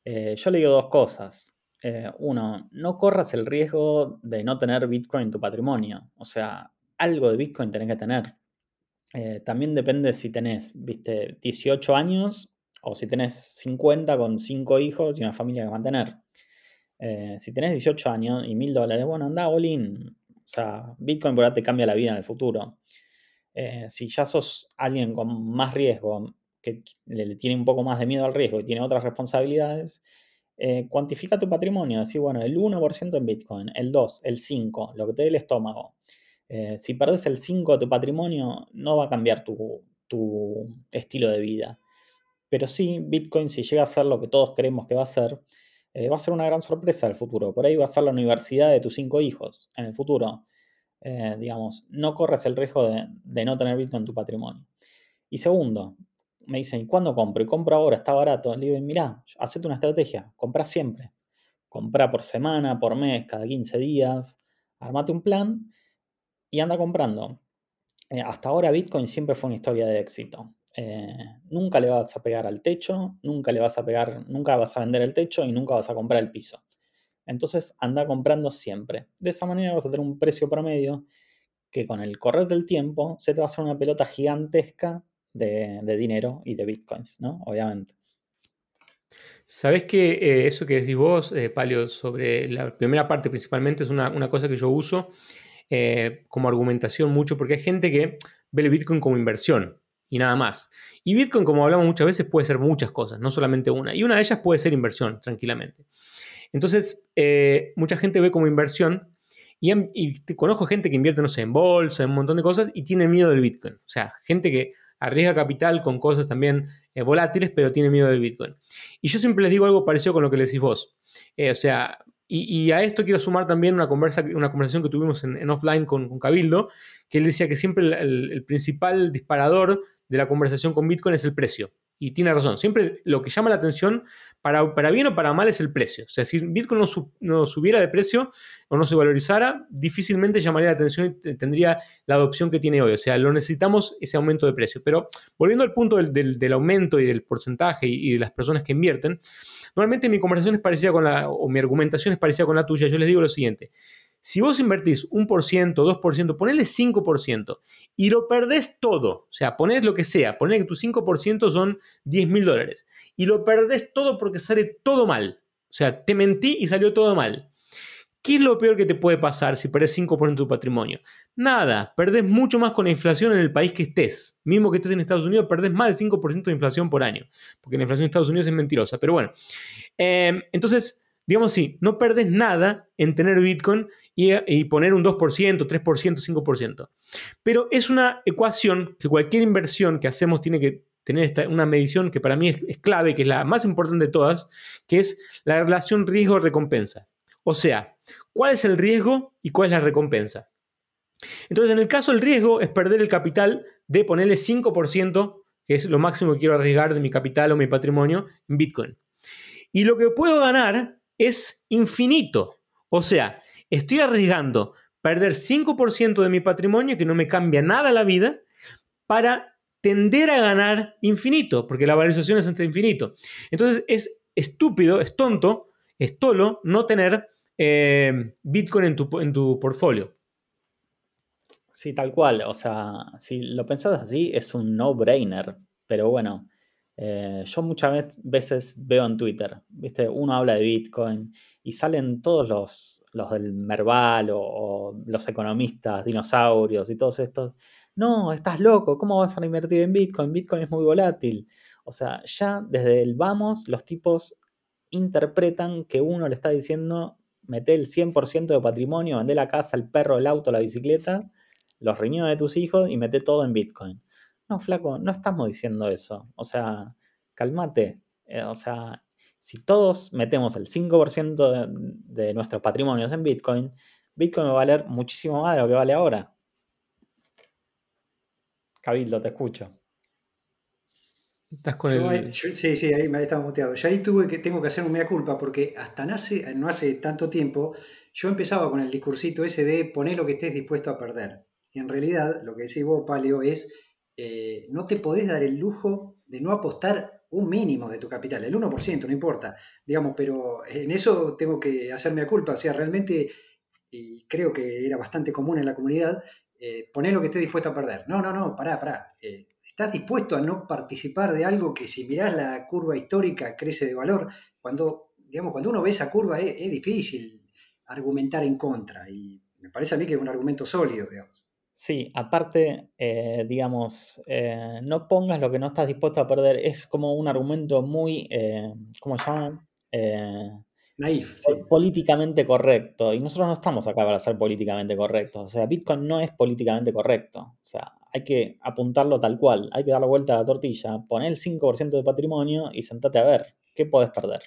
eh, yo le digo dos cosas. Eh, uno, no corras el riesgo de no tener Bitcoin en tu patrimonio. O sea, algo de Bitcoin tenés que tener. Eh, también depende si tenés, viste, 18 años o si tenés 50 con 5 hijos y una familia que mantener. Eh, si tenés 18 años y 1000 dólares, bueno, anda all. O sea, Bitcoin por ahí te cambia la vida en el futuro. si ya sos alguien con más riesgo, que le tiene un poco más de miedo al riesgo y tiene otras responsabilidades, eh, cuantifica tu patrimonio, decir, bueno, el 1% en Bitcoin, el 2, el 5, lo que te dé el estómago. Eh, si perdes el 5 de tu patrimonio, no va a cambiar tu, estilo de vida. Pero sí, Bitcoin, si llega a ser lo que todos creemos que va a ser, eh, va a ser una gran sorpresa el futuro. Por ahí va a ser la universidad de tus cinco hijos en el futuro. digamos, no corres el riesgo de no tener Bitcoin en tu patrimonio. Y segundo, me dicen, ¿y cuándo compro? Y compro ahora, está barato. Le digo, mirá, hacete una estrategia, compra siempre. Compra por semana, por mes, cada 15 días. Armate un plan y anda comprando. Eh, hasta ahora Bitcoin siempre fue una historia de éxito. Eh, nunca le vas a pegar al techo, nunca le vas a pegar, nunca vas a vender el techo y nunca vas a comprar el piso. Entonces anda comprando siempre. De esa manera vas a tener un precio promedio que con el correr del tiempo se te va a hacer una pelota gigantesca de, dinero y de bitcoins, ¿no? Obviamente. Sabes que eh, eso que decís vos, eh, Palio, sobre la primera parte principalmente es una, cosa que yo uso eh, como argumentación mucho, porque hay gente que ve el Bitcoin como inversión y nada más. Y Bitcoin, como hablamos muchas veces, puede ser muchas cosas, no solamente una. Y una de ellas puede ser inversión, tranquilamente. Entonces, mucha gente ve como inversión y, y, conozco gente que invierte, no sé, en bolsa, en un montón de cosas y tiene miedo del Bitcoin. O sea, gente que arriesga capital con cosas también eh, volátiles, pero tiene miedo del Bitcoin. Y yo siempre les digo algo parecido con lo que le decís vos. Eh, o sea, y, a esto quiero sumar también una, conversa, una conversación que tuvimos en, offline con, Cabildo, que él decía que siempre el, principal disparador de la conversación con Bitcoin es el precio. Y tiene razón, siempre lo que llama la atención, para, para bien o para mal, es el precio. O sea, si Bitcoin no, subiera de precio o no se valorizara, difícilmente llamaría la atención y tendría la adopción que tiene hoy. O sea, lo necesitamos ese aumento de precio. Pero volviendo al punto del, aumento y del porcentaje y, de las personas que invierten, normalmente mi conversación es parecida con la, o mi argumentación es parecida con la tuya. Yo les digo lo siguiente. Si vos invertís un por ciento, dos por ciento, ponele 5% y lo perdés todo, o sea, ponés lo que sea, ponele que tu 5% son 10 mil dólares y lo perdés todo porque sale todo mal. O sea, te mentí y salió todo mal. ¿Qué es lo peor que te puede pasar si perdés 5% de tu patrimonio? Nada, perdés mucho más con la inflación en el país que estés. Mismo que estés en Estados Unidos, perdés más del 5% de inflación por año. Porque la inflación en Estados Unidos es mentirosa. Pero bueno, em, entonces, digamos sí, no perdés nada en tener Bitcoin y, poner un 2%, 3%, 5%. Pero es una ecuación que cualquier inversión que hacemos tiene que tener una medición que para mí es, es clave, que es la más importante de todas, que es la relación riesgo-recompensa. O sea, ¿cuál es el riesgo y cuál es la recompensa? Entonces, en el caso del riesgo es perder el capital de ponerle 5%, que es lo máximo que quiero arriesgar de mi capital o mi patrimonio en Bitcoin. Y lo que puedo ganar es infinito. O sea, estoy arriesgando perder 5% de mi patrimonio, que no me cambia nada la vida, para tender a ganar infinito, porque la valorización es entre infinito. Entonces es estúpido, es tonto, es tolo no tener eh, Bitcoin en tu, en tu portfolio. Sí, tal cual. O sea, si lo pensás así, es un no-brainer. Pero bueno, eh, yo muchas veces veo en Twitter, ¿viste? Uno habla de Bitcoin y salen todos los, los del Merval o, los economistas, dinosaurios y todos estos. No, estás loco, ¿cómo vas a invertir en Bitcoin? Bitcoin es muy volátil. O sea, ya desde el vamos, los tipos interpretan que uno le está diciendo mete el 100% de patrimonio, vende la casa, el perro, el auto, la bicicleta, los riñones de tus hijos y mete todo en Bitcoin. No, flaco, no estamos diciendo eso. O sea, cálmate. Eh, o sea, si todos metemos el 5% de, de nuestros patrimonios en Bitcoin, Bitcoin va a valer muchísimo más de lo que vale ahora. Cabildo, te escucho sí, sí, ahí me estaba muteado. Yo ahí tuve que, tengo que hacer un mea culpa porque hasta no hace, no hace tanto tiempo yo empezaba con el discursito ese de poner lo que estés dispuesto a perder. Y en realidad, lo que decís vos, Palio, es eh, no te podés dar el lujo de no apostar un mínimo de tu capital, el 1%, no importa, digamos, pero en eso tengo que hacerme culpa, o sea, realmente, y creo que era bastante común en la comunidad, eh, poner lo que estés dispuesto a perder. No, no, no, pará, pará. Eh, ¿Estás dispuesto a no participar de algo que si mirás la curva histórica crece de valor? Cuando, digamos, cuando uno ve esa curva es, difícil argumentar en contra y me parece a mí que es un argumento sólido, digamos. Sí, aparte, eh, digamos, eh, no pongas lo que no estás dispuesto a perder. Es como un argumento muy, eh, ¿cómo se llama? Naif. Políticamente correcto. Y nosotros no estamos acá para ser políticamente correctos. O sea, Bitcoin no es políticamente correcto. O sea, hay que apuntarlo tal cual, hay que dar la vuelta a la tortilla, poner el 5% de patrimonio y sentate a ver, ¿qué podés perder?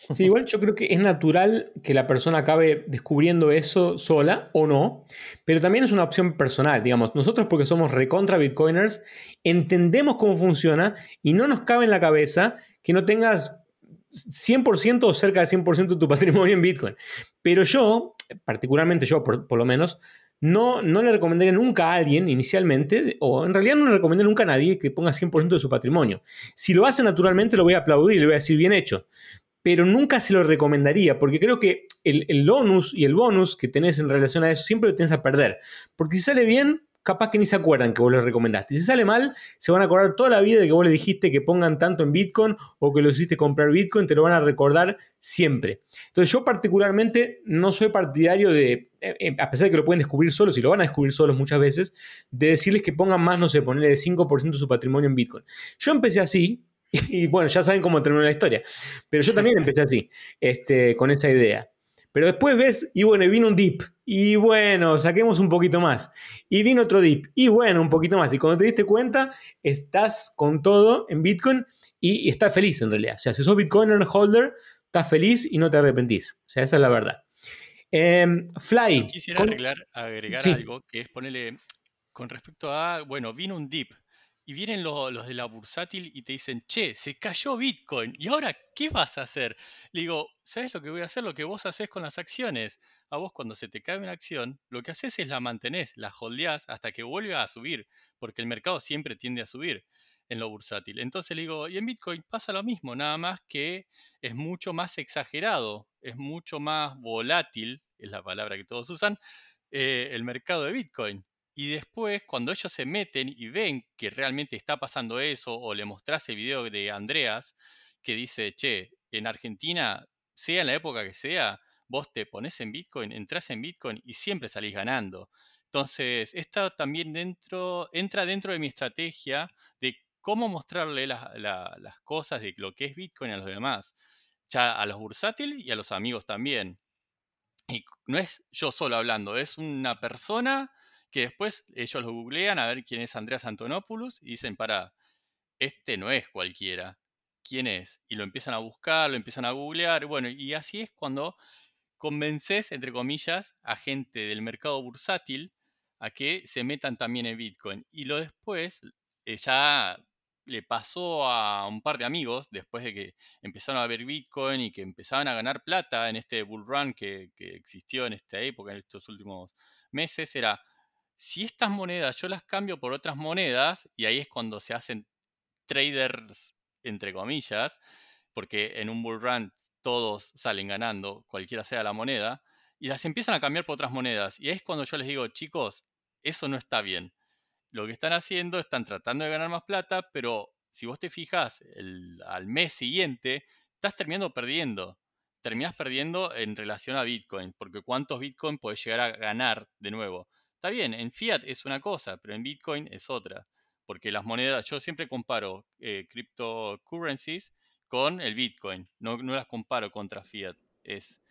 Sí, igual yo creo que es natural que la persona acabe descubriendo eso sola o no, pero también es una opción personal, digamos, nosotros porque somos recontra bitcoiners, entendemos cómo funciona y no nos cabe en la cabeza que no tengas 100% o cerca del 100% de tu patrimonio en bitcoin. Pero yo, particularmente yo por lo menos, no, no le recomendaría nunca a alguien inicialmente, o en realidad no le recomendaría nunca a nadie que ponga 100% de su patrimonio. Si lo hace naturalmente, lo voy a aplaudir, le voy a decir bien hecho. Pero nunca se lo recomendaría, porque creo que el, el bonus y el bonus que tenés en relación a eso siempre lo tenés a perder. Porque si sale bien, capaz que ni se acuerdan que vos les recomendaste. Si sale mal, se van a acordar toda la vida de que vos le dijiste que pongan tanto en Bitcoin o que lo hiciste comprar Bitcoin, te lo van a recordar siempre. Entonces yo particularmente no soy partidario de, eh, eh, a pesar de que lo pueden descubrir solos y lo van a descubrir solos muchas veces, de decirles que pongan más, no sé, ponerle 5% de su patrimonio en Bitcoin. Yo empecé así, <laughs> y bueno, ya saben cómo terminó la historia, pero yo también empecé así, este, con esa idea. Pero después ves, y bueno, vino un dip, y bueno, saquemos un poquito más. Y vino otro dip, y bueno, un poquito más. Y cuando te diste cuenta, estás con todo en Bitcoin y, estás feliz en realidad. O sea, si sos Bitcoiner holder, estás feliz y no te arrepentís. O sea, esa es la verdad. Em, Fly. quisiera agregar algo, que es ponerle, con respecto a, bueno, vino un dip y vienen los, de la bursátil y te dicen, che, se cayó Bitcoin, ¿y ahora qué vas a hacer? Le digo, ¿sabes lo que voy a hacer? Lo que vos haces con las acciones. A vos cuando se te cae una acción, lo que haces es la mantenés, la holdeás hasta que vuelva a subir, porque el mercado siempre tiende a subir. en lo bursátil. Entonces le digo, y en Bitcoin pasa lo mismo, nada más que es mucho más exagerado, es mucho más volátil, es la palabra que todos usan, eh, el mercado de Bitcoin. Y después, cuando ellos se meten y ven que realmente está pasando eso, o le mostrás el video de Andreas, que dice, che, en Argentina, sea en la época que sea, vos te pones en Bitcoin, entras en Bitcoin y siempre salís ganando. Entonces, esta también dentro, entra dentro de mi estrategia de cómo mostrarle las cosas de lo que es Bitcoin a los demás, ya a los bursátiles y a los amigos también. Y no es yo solo hablando, es una persona que después ellos lo googlean a ver quién es Andreas Antonopoulos y dicen, para, este no es cualquiera, ¿quién es? Y lo empiezan a buscar, lo empiezan a googlear, bueno, y así es cuando convences, entre comillas, a gente del mercado bursátil a que se metan también en Bitcoin. Y lo después, eh, ya le pasó a un par de amigos, después de que empezaron a ver Bitcoin y que empezaban a ganar plata en este bull run que, que existió en esta época, en estos últimos meses, era, si estas monedas yo las cambio por otras monedas, y ahí es cuando se hacen traders, entre comillas, porque en un bull run todos salen ganando, cualquiera sea la moneda, y las empiezan a cambiar por otras monedas. Y ahí es cuando yo les digo, chicos, eso no está bien. Lo que están haciendo, están tratando de ganar más plata, pero si vos te fijas, al mes siguiente, estás terminando perdiendo. Terminas perdiendo en relación a Bitcoin, porque cuántos Bitcoin puedes llegar a ganar de nuevo. Está bien, en fiat es una cosa, pero en Bitcoin es otra. Porque las monedas, yo siempre comparo eh, cryptocurrencies con el Bitcoin, no, las comparo contra fiat. Es,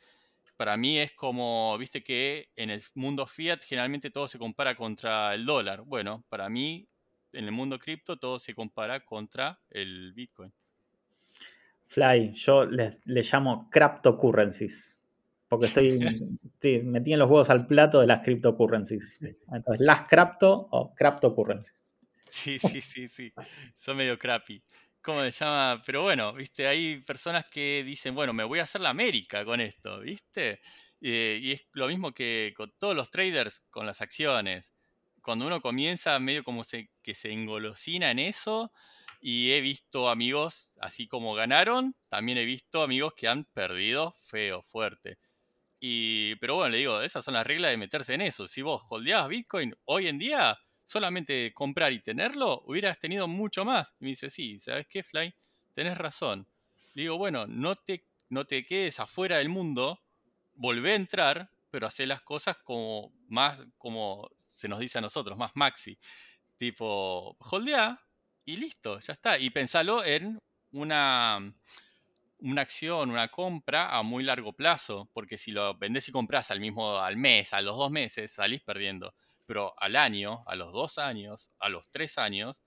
para mí es como, viste que en el mundo fiat generalmente todo se compara contra el dólar. Bueno, para mí en el mundo cripto todo se compara contra el Bitcoin. Fly, yo le, llamo cryptocurrencies. Porque estoy, <laughs> sí, metí en los huevos al plato de las cryptocurrencies. Entonces, las cripto o cryptocurrencies. Sí, sí, sí, sí. Son medio crappy. ¿cómo se llama? Pero bueno, viste, hay personas que dicen, bueno, me voy a hacer la América con esto, ¿viste? Eh, y es lo mismo que con todos los traders con las acciones. Cuando uno comienza, medio como se, que se engolosina en eso, y he visto amigos, así como ganaron, también he visto amigos que han perdido feo, fuerte. Y, pero bueno, le digo, esas son las reglas de meterse en eso. Si vos holdeabas Bitcoin hoy en día, solamente comprar y tenerlo, hubieras tenido mucho más. Y me dice, sí, ¿sabes qué, Fly? Tenés razón. Le digo, bueno, no te, no te quedes afuera del mundo, volvé a entrar, pero hacer las cosas como más, como se nos dice a nosotros, más maxi. Tipo, holdea y listo, ya está. Y pensalo en una, una acción, una compra a muy largo plazo, porque si lo vendés y compras al mismo, al mes, a los dos meses, salís perdiendo pero al año, a los dos años, a los tres años,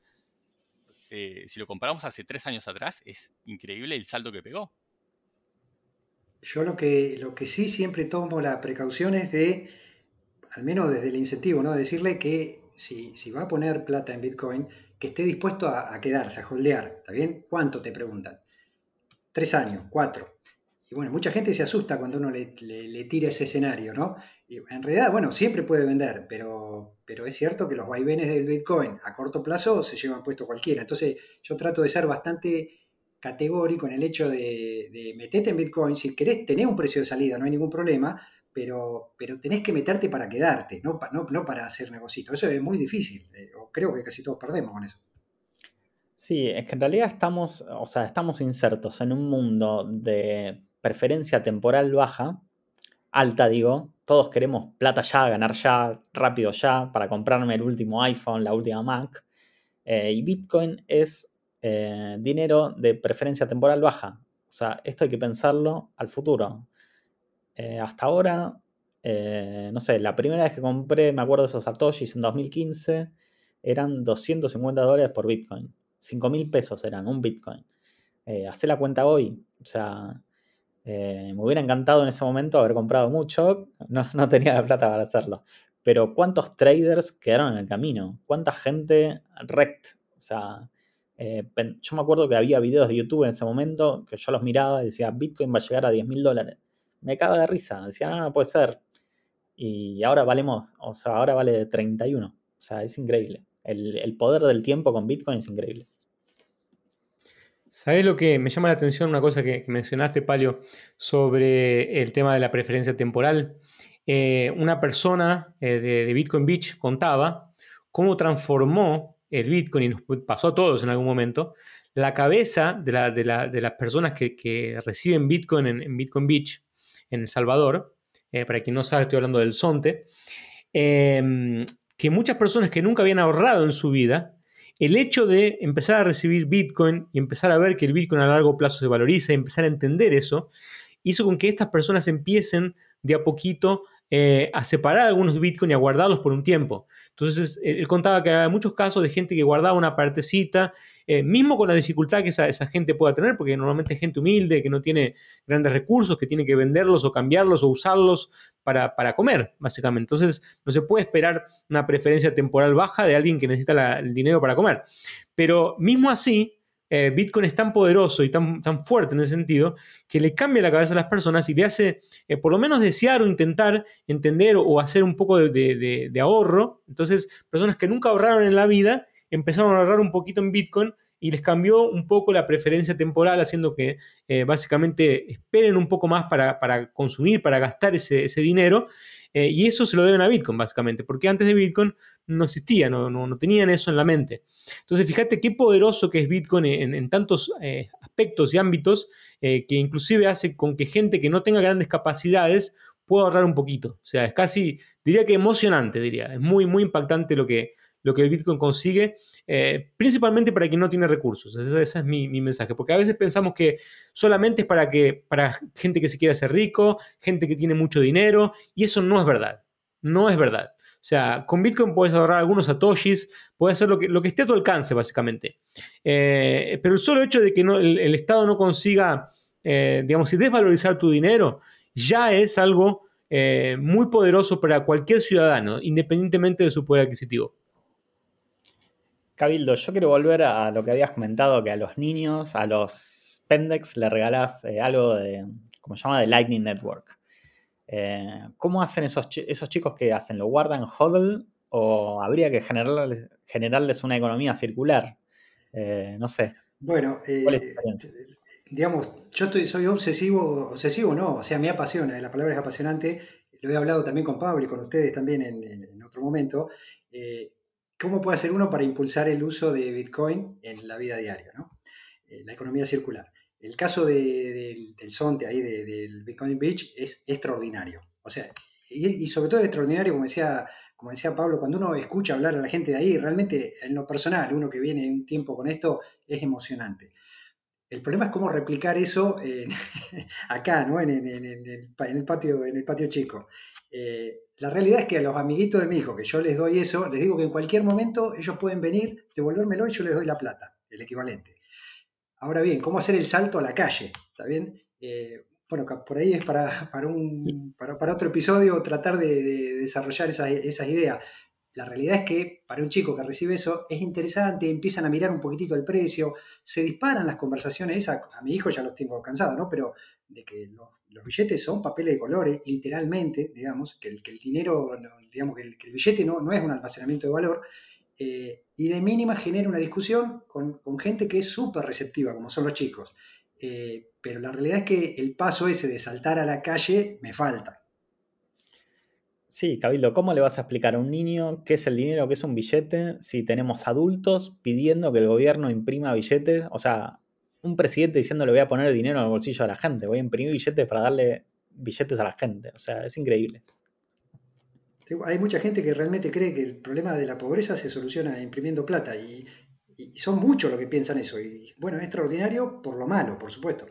eh, si lo comparamos hace tres años atrás, es increíble el salto que pegó. Yo lo que, lo que sí siempre tomo la precaución es de, al menos desde el incentivo, ¿no? Decirle que si, si va a poner plata en Bitcoin, que esté dispuesto a, a quedarse, a holdear, ¿está bien? ¿Cuánto te preguntan? Tres años, cuatro. Y bueno, mucha gente se asusta cuando uno le, tira ese escenario, ¿no? En realidad, bueno, siempre puede vender, pero, pero es cierto que los vaivenes del Bitcoin a corto plazo se llevan puesto cualquiera. Entonces, yo trato de ser bastante categórico en el hecho de, meterte en Bitcoin. Si querés tener un precio de salida, no hay ningún problema, pero, pero tenés que meterte para quedarte, no, no, para hacer negocito. Eso es muy difícil. Eh, creo que casi todos perdemos con eso. Sí, es que en realidad estamos, o sea, estamos insertos en un mundo de preferencia temporal baja, alta digo, todos queremos plata ya, ganar ya, rápido ya, para comprarme el último iPhone, la última Mac. Eh, y Bitcoin es eh, dinero de preferencia temporal baja. O sea, esto hay que pensarlo al futuro. Eh, hasta ahora, no sé, la primera vez que compré, me acuerdo de esos Satoshis en 2015, eran 250 dólares por Bitcoin. 5 mil pesos eran un Bitcoin. Hacé la cuenta hoy. O sea, eh, me hubiera encantado en ese momento haber comprado mucho, no, tenía la plata para hacerlo. Pero ¿cuántos traders quedaron en el camino? ¿Cuánta gente rect? O sea, eh, yo me acuerdo que había videos de YouTube en ese momento que yo los miraba y decía, Bitcoin va a llegar a 10 mil dólares. Me cago de risa, decía, no, no puede ser. Y ahora valemos, o sea, ahora vale 31. O sea, es increíble. El, poder del tiempo con Bitcoin es increíble. ¿Sabes lo que me llama la atención? Una cosa que, mencionaste, Palio, sobre el tema de la preferencia temporal. Eh, una persona eh, de, Bitcoin Beach contaba cómo transformó el Bitcoin, y nos pasó a todos en algún momento, la cabeza de, las personas que, reciben Bitcoin en, Bitcoin Beach, en El Salvador, eh, para quien no sabe, estoy hablando del Zonte, em, que muchas personas que nunca habían ahorrado en su vida, el hecho de empezar a recibir Bitcoin y empezar a ver que el Bitcoin a largo plazo se valoriza y empezar a entender eso, hizo con que estas personas empiecen de a poquito eh, a separar algunos Bitcoin y a guardarlos por un tiempo. Entonces, él contaba que había muchos casos de gente que guardaba una partecita, eh, mismo con la dificultad que esa, gente pueda tener, porque normalmente es gente humilde, que no tiene grandes recursos, que tiene que venderlos o cambiarlos o usarlos para, comer, básicamente. Entonces, no se puede esperar una preferencia temporal baja de alguien que necesita el dinero para comer. Pero mismo así, eh, Bitcoin es tan poderoso y tan, tan, fuerte en ese sentido que le cambia la cabeza a las personas y le hace eh, por lo menos desear o intentar entender o, hacer un poco de, ahorro. Entonces, personas que nunca ahorraron en la vida empezaron a ahorrar un poquito en Bitcoin y les cambió un poco la preferencia temporal, haciendo que eh, básicamente esperen un poco más para, consumir, para gastar ese, dinero. y eso se lo deben a Bitcoin, básicamente, porque antes de Bitcoin no existía, no, no, tenían eso en la mente. Entonces, fíjate qué poderoso que es Bitcoin en, tantos eh, aspectos y ámbitos eh, que inclusive hace con que gente que no tenga grandes capacidades pueda ahorrar un poquito. O sea, es casi, diría que emocionante, diría. Es muy, muy impactante lo que, lo que el Bitcoin consigue, eh, principalmente para quien no tiene recursos. Ese, es mi, mensaje, porque a veces pensamos que solamente es para, que, para gente que se quiere hacer rico, gente que tiene mucho dinero, y eso no es verdad. No es verdad. O sea, con Bitcoin puedes ahorrar algunos satoshis, puedes hacer lo que, lo que esté a tu alcance, básicamente. Eh, pero el solo hecho de que el, Estado no consiga, eh, digamos, desvalorizar tu dinero, ya es algo muy poderoso para cualquier ciudadano, independientemente de su poder adquisitivo. Cabildo, yo quiero volver a lo que habías comentado, que a los niños, a los pendex, le regalás algo de, ¿cómo se llama?, de Lightning Network. Eh, ¿Cómo hacen esos, esos chicos que hacen? ¿Lo guardan hodl o habría que generarles, generarles una economía circular? Eh, no sé. Bueno, eh, digamos, yo estoy, soy obsesivo, obsesivo no, o sea, me apasiona, la palabra es apasionante, lo he hablado también con Pablo y con ustedes también en, otro momento. ¿Cómo puede hacer uno para impulsar el uso de Bitcoin en la vida diaria, ¿no? la economía circular? El caso del Sonte ahí, del Bitcoin Beach, es extraordinario. O sea, y, sobre todo extraordinario, como decía, como decía Pablo, cuando uno escucha hablar a la gente de ahí, realmente en lo personal, uno que viene un tiempo con esto, es emocionante. El problema es cómo replicar eso <laughs> acá, ¿no? En, el, patio, en el patio chico. Eh, la realidad es que a los amiguitos de mi hijo, que yo les doy eso, les digo que en cualquier momento ellos pueden venir, devolvérmelo y yo les doy la plata, el equivalente. Ahora bien, ¿cómo hacer el salto a la calle? ¿Está bien? Eh, bueno, por ahí es para, un, para, otro episodio tratar de, desarrollar esas, ideas. La realidad es que para un chico que recibe eso es interesante, empiezan a mirar un poquitito el precio, se disparan las conversaciones, a, mi hijo ya los tengo cansados, ¿no? Pero de que los, billetes son papeles de colores, literalmente, digamos, que el, dinero, digamos, que el, que el billete no, no es un almacenamiento de valor, eh, y de mínima genera una discusión con, gente que es súper receptiva, como son los chicos. Eh, pero la realidad es que el paso ese de saltar a la calle me falta. Sí, Cabildo, ¿cómo le vas a explicar a un niño qué es el dinero, qué es un billete, si tenemos adultos pidiendo que el gobierno imprima billetes? O sea, un presidente diciendo le voy a poner dinero en el bolsillo a la gente, voy a imprimir billetes para darle billetes a la gente. O sea, es increíble. Hay mucha gente que realmente cree que el problema de la pobreza se soluciona imprimiendo plata y, son muchos los que piensan eso. Y bueno, es extraordinario por lo malo, por supuesto.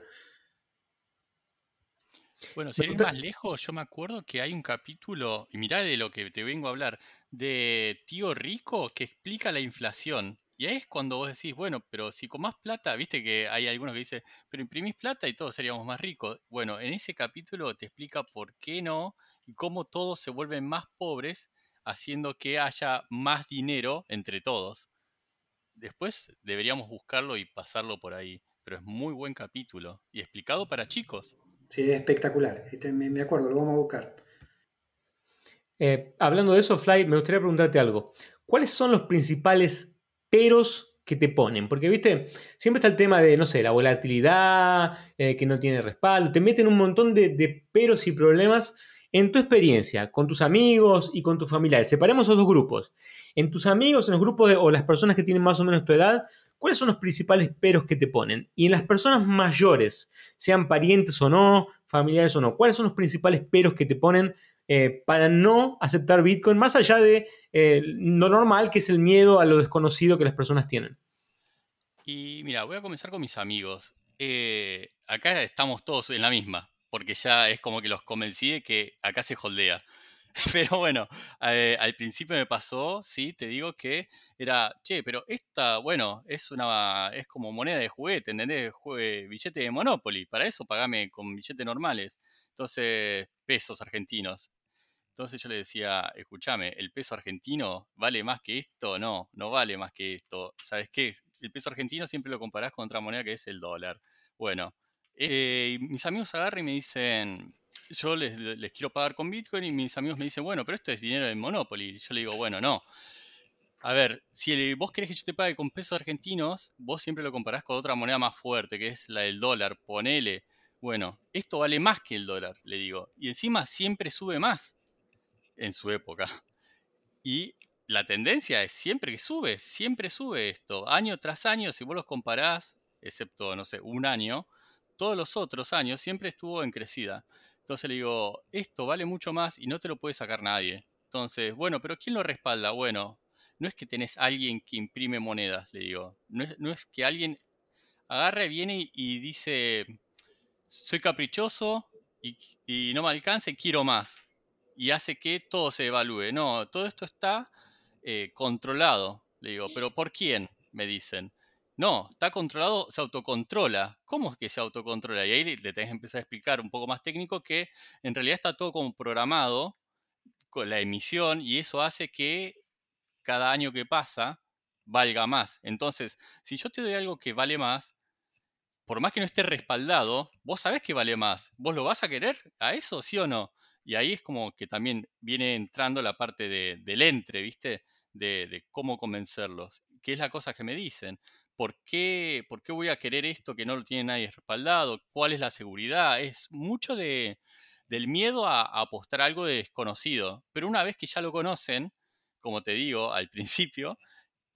Bueno, si eres más lejos, yo me acuerdo que hay un capítulo, y mirá de lo que te vengo a hablar, de Tío Rico que explica la inflación. Y ahí es cuando vos decís, bueno, pero si con más plata, viste que hay algunos que dicen, pero imprimís plata y todos seríamos más ricos. Bueno, en ese capítulo te explica por qué no y cómo todos se vuelven más pobres haciendo que haya más dinero entre todos. Después deberíamos buscarlo y pasarlo por ahí, pero es muy buen capítulo y explicado para chicos. Sí, es espectacular. Este, me acuerdo, lo vamos a buscar. Eh, hablando de eso, Fly, me gustaría preguntarte algo. ¿Cuáles son los principales peros que te ponen? Porque, viste, siempre está el tema de, no sé, la volatilidad, eh, que no tiene respaldo, te meten un montón de, peros y problemas en tu experiencia, con tus amigos y con tus familiares. Separemos esos dos grupos. En tus amigos, en los grupos de, o las personas que tienen más o menos tu edad, ¿cuáles son los principales peros que te ponen? Y en las personas mayores, sean parientes o no, familiares o no, ¿cuáles son los principales peros que te ponen eh, para no aceptar Bitcoin, más allá de eh, lo normal, que es el miedo a lo desconocido que las personas tienen? Y mira, voy a comenzar con mis amigos. Eh, acá estamos todos en la misma, porque ya es como que los convencí de que acá se holdea. <laughs> Pero bueno, al principio me pasó, sí, te digo que era, che, pero esta, bueno, es una, es como moneda de juguete, ¿entendés? billete de Monopoly, para eso pagame con billetes normales. Entonces, pesos argentinos. Entonces yo le decía, escúchame, ¿el peso argentino vale más que esto? No, no vale más que esto. ¿Sabes qué? El peso argentino siempre lo comparás con otra moneda que es el dólar. Bueno, eh, mis amigos agarran y me dicen, yo les, quiero pagar con Bitcoin y mis amigos me dicen, bueno, pero esto es dinero de Monopoly. Yo le digo, bueno, no. A ver, si vos querés que yo te pague con pesos argentinos, vos siempre lo comparás con otra moneda más fuerte, que es la del dólar. Ponele, bueno, esto vale más que el dólar, le digo. Y encima siempre sube más en su época. Y la tendencia es siempre que sube, siempre sube esto. Año tras año, si vos los comparás, excepto, no sé, un año, todos los otros años siempre estuvo en crecida. Entonces le digo, esto vale mucho más y no te lo puede sacar nadie. Entonces, bueno, pero ¿quién lo respalda? Bueno, no es que tenés alguien que imprime monedas, le digo. No es, no es que alguien agarre, viene y dice, soy caprichoso y, y no me alcance, quiero más y hace que todo se evalúe. No, todo esto está eh, controlado. Le digo, ¿pero por quién? Me dicen. No, está controlado, se autocontrola. ¿Cómo es que se autocontrola? Y ahí le tenés que empezar a explicar un poco más técnico que en realidad está todo como programado con la emisión y eso hace que cada año que pasa valga más. Entonces, si yo te doy algo que vale más, por más que no esté respaldado, vos sabés que vale más. ¿Vos lo vas a querer a eso, sí o no? Y ahí es como que también viene entrando la parte de, del entre, ¿viste? De, cómo convencerlos. ¿Qué es la cosa que me dicen? ¿Por qué, ¿Por qué voy a querer esto que no lo tiene nadie respaldado? ¿Cuál es la seguridad? Es mucho de, del miedo a, a apostar algo de desconocido. Pero una vez que ya lo conocen, como te digo al <laughs> principio,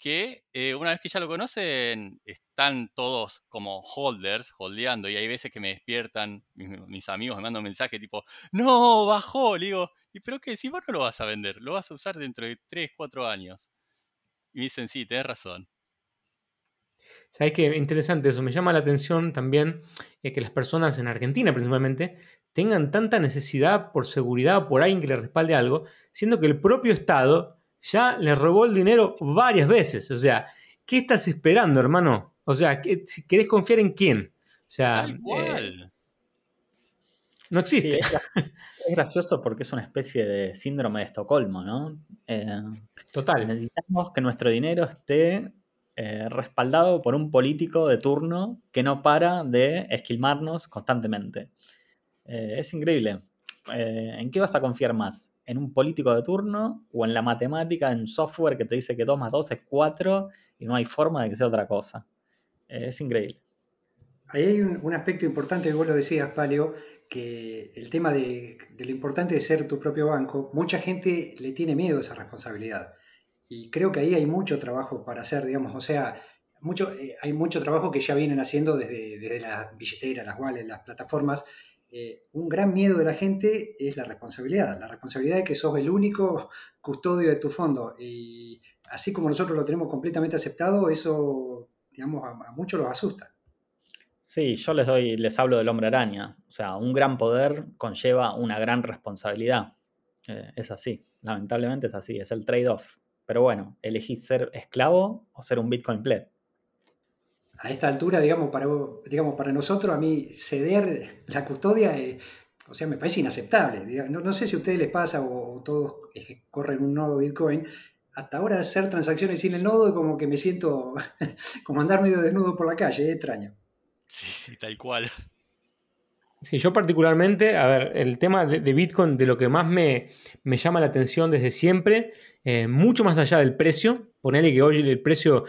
que eh, una vez que ya lo conocen, están todos como holders, holdeando, y hay veces que me despiertan, mis, amigos me mandan mensajes tipo, no, bajó, le digo, ¿y pero qué? Si vos no lo vas a vender, lo vas a usar dentro de 3, 4 años. Y me dicen, sí, tenés razón. ¿Sabes qué? Interesante eso. Me llama la atención también eh, que las personas en Argentina principalmente tengan tanta necesidad por seguridad, por alguien que le respalde algo, siendo que el propio Estado ya le robó el dinero varias veces. O sea, ¿qué estás esperando, hermano? O sea, si ¿querés confiar en quién? O sea, eh, no existe. es, gracioso porque es una especie de síndrome de Estocolmo, ¿no? Eh, Total. Necesitamos que nuestro dinero esté eh, respaldado por un político de turno que no para de esquilmarnos constantemente. es increíble. ¿En qué vas a confiar más? En un político de turno o en la matemática, en software que te dice que 2 más 2 es 4 y no hay forma de que sea otra cosa. Es increíble. Ahí hay un, aspecto importante que vos lo decías, Paleo, que el tema de, lo importante de ser tu propio banco, mucha gente le tiene miedo a esa responsabilidad. Y creo que ahí hay mucho trabajo para hacer, digamos, o sea, mucho, eh, hay mucho trabajo que ya vienen haciendo desde, desde las billeteras, las wallets, las plataformas, eh, un gran miedo de la gente es la responsabilidad, la responsabilidad de que sos el único custodio de tu fondo. Y así como nosotros lo tenemos completamente aceptado, eso, digamos, a, muchos los asusta. Sí, yo les doy, les hablo del hombre araña. O sea, un gran poder conlleva una gran responsabilidad. Eh, es así, lamentablemente es así, es el trade-off. Pero bueno, elegís ser esclavo o ser un Bitcoin pleb a esta altura, digamos, para, digamos, para nosotros, a mí ceder la custodia, eh, o sea, me parece inaceptable. No, sé si a ustedes les pasa o, todos corren un nodo Bitcoin. Hasta ahora hacer transacciones sin el nodo como que me siento <laughs> como andar medio desnudo por la calle, es extraño. Sí, sí, tal cual. Sí, yo particularmente, a ver, el tema de, Bitcoin, de lo que más me, llama la atención desde siempre, eh, mucho más allá del precio, ponerle que hoy el precio,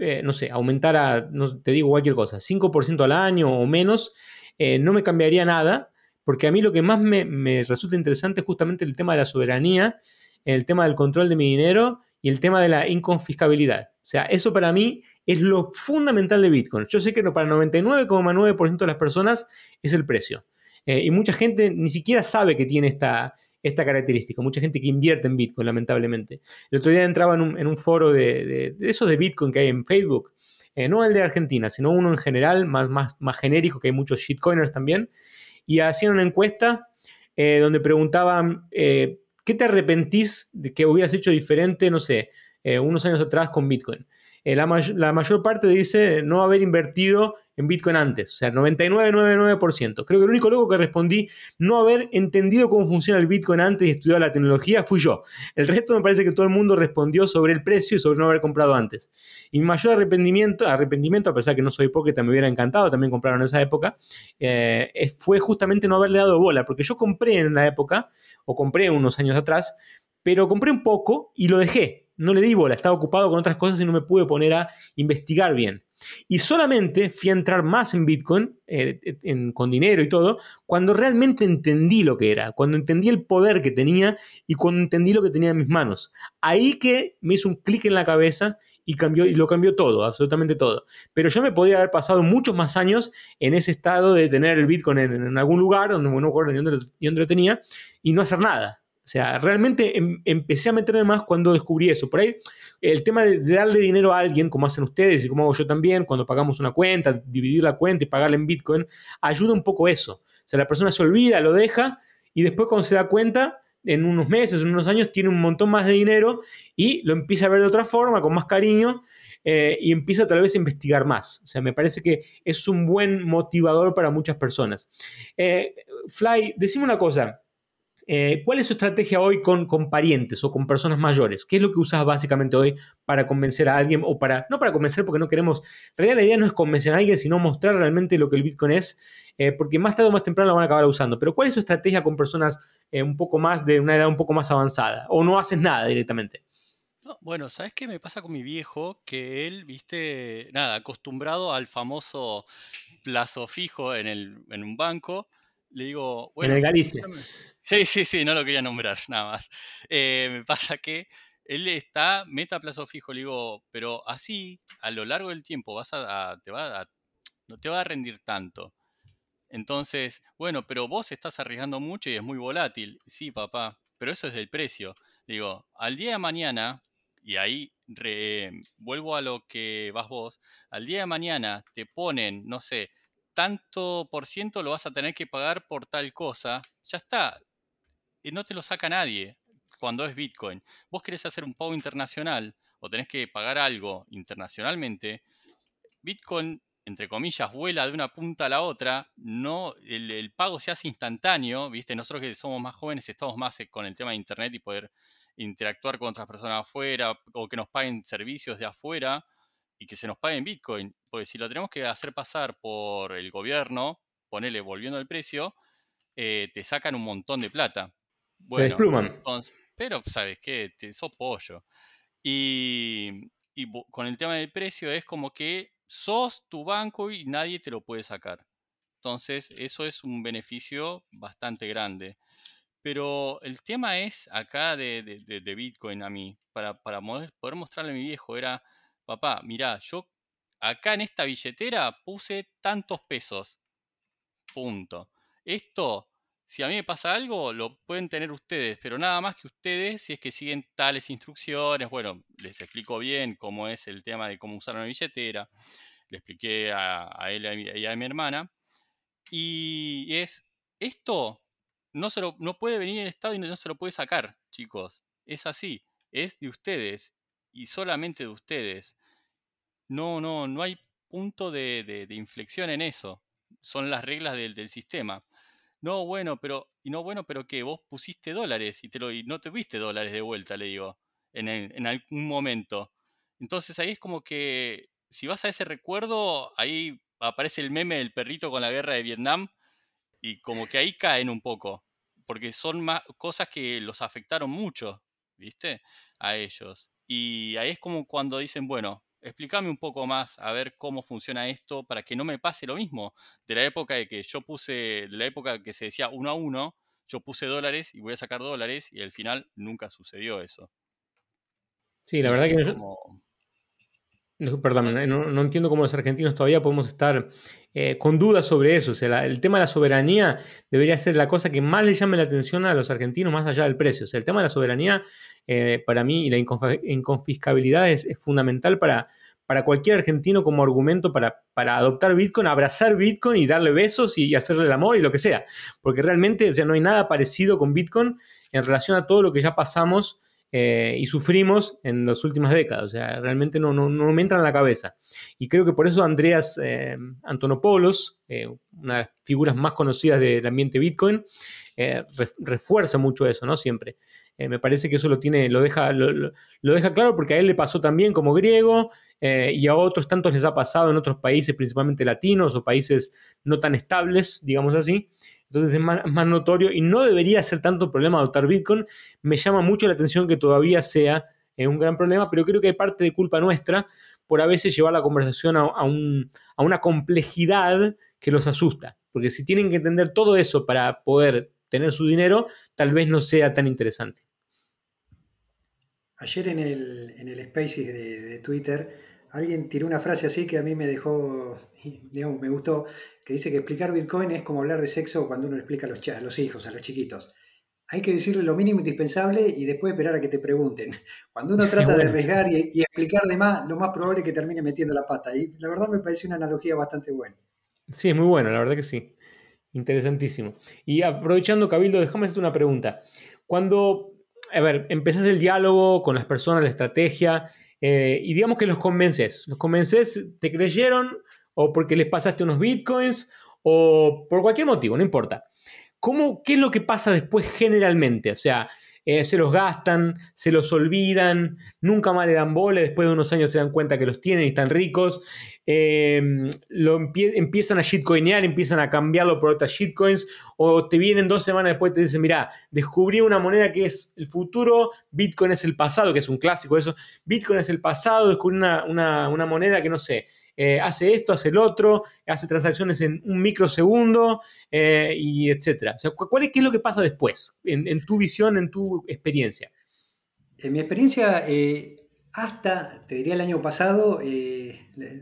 eh, no sé, aumentara, no, te digo cualquier cosa, 5% al año o menos, eh, no me cambiaría nada, porque a mí lo que más me, me, resulta interesante es justamente el tema de la soberanía, el tema del control de mi dinero y el tema de la inconfiscabilidad. O sea, eso para mí es lo fundamental de Bitcoin. Yo sé que para el 99,9% de las personas es el precio. Eh, y mucha gente ni siquiera sabe que tiene esta, esta característica. Mucha gente que invierte en Bitcoin, lamentablemente. El otro día entraba en un, foro de, esos de Bitcoin que hay en Facebook. Eh, no el de Argentina, sino uno en general, más, más, más genérico, que hay muchos shitcoiners también. Y hacían una encuesta eh, donde preguntaban, ¿qué te arrepentís de que hubieras hecho diferente, no sé, unos años atrás con Bitcoin? Eh, la, mayor parte dice no haber invertido en Bitcoin antes, o sea, 99,99%. Creo que el único loco que respondí no haber entendido cómo funciona el Bitcoin antes y estudiado la tecnología fui yo. El resto me parece que todo el mundo respondió sobre el precio y sobre no haber comprado antes. Y mi mayor arrepentimiento, arrepentimiento a pesar que no soy hipócrita, me hubiera encantado también comprar en esa época, eh, fue justamente no haberle dado bola, porque yo compré en la época, o compré unos años atrás, pero compré un poco y lo dejé no le di bola, estaba ocupado con otras cosas y no me pude poner a investigar bien. Y solamente fui a entrar más en Bitcoin, eh, con dinero y todo, cuando realmente entendí lo que era, cuando entendí el poder que tenía y cuando entendí lo que tenía en mis manos. Ahí que me hizo un clic en la cabeza y, cambió, y lo cambió todo, absolutamente todo. Pero yo me podía haber pasado muchos más años en ese estado de tener el Bitcoin en, algún lugar, donde no me acuerdo ni dónde, ni dónde lo tenía, y no hacer nada. O sea, realmente em, empecé a meterme más cuando descubrí eso. Por ahí, el tema de, darle dinero a alguien, como hacen ustedes y como hago yo también, cuando pagamos una cuenta, dividir la cuenta y pagarla en Bitcoin, ayuda un poco eso. O sea, la persona se olvida, lo deja y después cuando se da cuenta, en unos meses, en unos años, tiene un montón más de dinero y lo empieza a ver de otra forma, con más cariño. Eh, y empieza tal vez a investigar más. O sea, me parece que es un buen motivador para muchas personas. Eh, Fly, decime una cosa. Eh, ¿Cuál es su estrategia hoy con, con, parientes o con personas mayores? ¿Qué es lo que usas básicamente hoy para convencer a alguien o para, no para convencer porque no queremos, en realidad la idea no es convencer a alguien, sino mostrar realmente lo que el Bitcoin es, eh, porque más tarde o más temprano lo van a acabar usando. Pero ¿cuál es su estrategia con personas eh, un poco más de una edad un poco más avanzada? ¿O no haces nada directamente? bueno, ¿sabes qué me pasa con mi viejo? Que él, viste, nada, acostumbrado al famoso plazo fijo en, el, en un banco, le digo, bueno. En el Galicia. Sí, sí, sí, no lo quería nombrar, <laughs> nada más. Eh, me pasa que él está meta a plazo fijo, le digo, pero así, a lo largo del tiempo, vas a, te va no te va a rendir tanto. Entonces, bueno, pero vos estás arriesgando mucho y es muy volátil. Sí, papá, pero eso es el precio. Digo, al día de mañana, y ahí vuelvo a lo que vas vos, al día de mañana te ponen, no sé, tanto por ciento lo vas a tener que pagar por tal cosa, ya está. Y no te lo saca nadie cuando es Bitcoin. Vos querés hacer un pago internacional o tenés que pagar algo internacionalmente, Bitcoin, entre comillas, vuela de una punta a la otra, no, el, pago se hace instantáneo, ¿viste? Nosotros que somos más jóvenes estamos más eh, con el tema de Internet y poder interactuar con otras personas afuera o que nos paguen servicios de afuera y que se nos pague en Bitcoin. Porque si lo tenemos que hacer pasar por el gobierno, ponele volviendo al precio, eh, te sacan un montón de plata. Bueno, despluman. pero, ¿sabes qué? Te, sos pollo. Y, y con el tema del precio es como que sos tu banco y nadie te lo puede sacar. Entonces, eso es un beneficio bastante grande. Pero el tema es acá de, de, Bitcoin a mí, para, para poder mostrarle a mi viejo, era papá, mirá, yo acá en esta billetera puse tantos pesos. Punto. Esto, si a mí me pasa algo, lo pueden tener ustedes, pero nada más que ustedes si es que siguen tales instrucciones. Bueno, les explico bien cómo es el tema de cómo usar una billetera. Le expliqué a, él y a mi hermana. Y es, esto no, se lo, no puede venir el Estado y no se lo puede sacar, chicos. Es así. Es de ustedes y solamente de ustedes. No, no, no hay punto de, inflexión en eso. Son las reglas del, sistema. No, bueno, pero, y no, bueno, pero que vos pusiste dólares y, te lo, tuviste dólares de vuelta, le digo, en, en algún momento. Entonces ahí es como que, si vas a ese recuerdo, ahí aparece el meme del perrito con la guerra de Vietnam y como que ahí caen un poco, porque son más cosas que los afectaron mucho, ¿viste? A ellos. Y ahí es como cuando dicen, bueno, explícame un poco más a ver cómo funciona esto para que no me pase lo mismo. De la época de que yo puse, de la época que se decía uno a uno, yo puse dólares y voy a sacar dólares y al final nunca sucedió eso. Sí, la verdad que Perdón, no, entiendo cómo los argentinos todavía podemos estar eh, con dudas sobre eso. O sea, el tema de la soberanía debería ser la cosa que más le llame la atención a los argentinos más allá del precio. O sea, el tema de la soberanía eh, para mí y la inconfiscabilidad es, fundamental para, para cualquier argentino como argumento para, para, adoptar Bitcoin, abrazar Bitcoin y darle besos y hacerle el amor y lo que sea. Porque realmente o sea, no hay nada parecido con Bitcoin en relación a todo lo que ya pasamos eh, y sufrimos en las últimas décadas. O sea, realmente no, no, no, me entra en la cabeza. Y creo que por eso Andreas eh, Antonopoulos, eh, una de las figuras más conocidas del ambiente Bitcoin, refuerza mucho eso, ¿no? Siempre. me parece que eso lo tiene, lo deja, lo, lo, deja claro porque a él le pasó también como griego y a otros tantos les ha pasado en otros países, principalmente latinos o países no tan estables, digamos así. Entonces es más, notorio y no debería ser tanto problema adoptar Bitcoin. Me llama mucho la atención que todavía sea eh, un gran problema, pero creo que hay parte de culpa nuestra por a veces llevar la conversación a, una complejidad que los asusta. Porque si tienen que entender todo eso para poder tener su dinero, tal vez no sea tan interesante. Ayer en el, en Spaces de Twitter alguien tiró una frase así que a mí me dejó, <laughs> digamos, me gustó, que dice que explicar Bitcoin es como hablar de sexo cuando uno le explica a los, a los hijos, a los chiquitos. Hay que decirle lo mínimo indispensable y después esperar a que te pregunten. <laughs> Cuando uno trata de arriesgar y, explicar de más, lo más probable es que termine metiendo la pata. Y la verdad me parece una analogía bastante buena. Sí, es muy bueno, la verdad que sí. Interesantísimo. Y aprovechando, Cabildo, déjame hacerte una pregunta. Cuando, a ver, empezás el diálogo con las personas, la estrategia, eh, y digamos que los convences. Los convences, te creyeron o porque les pasaste unos bitcoins o por cualquier motivo, no importa. ¿Cómo, ¿Qué es lo que pasa después generalmente? O sea, eh, se los gastan, se los olvidan, nunca más le dan bola, después de unos años se dan cuenta que los tienen y están ricos, lo empiezan a shitcoinear, empiezan a cambiarlo por otras shitcoins, o te vienen dos semanas después y te dicen, mira, descubrí una moneda que es el futuro, Bitcoin es el pasado, que es un clásico eso, Bitcoin es el pasado, descubrí una, una moneda que no sé, eh, hace esto, hace el otro, hace transacciones en un microsegundo eh, y etcétera. O sea, ¿cuál es, ¿Qué es lo que pasa después, en, tu visión, en tu experiencia? En mi experiencia, eh, hasta, te diría el año pasado,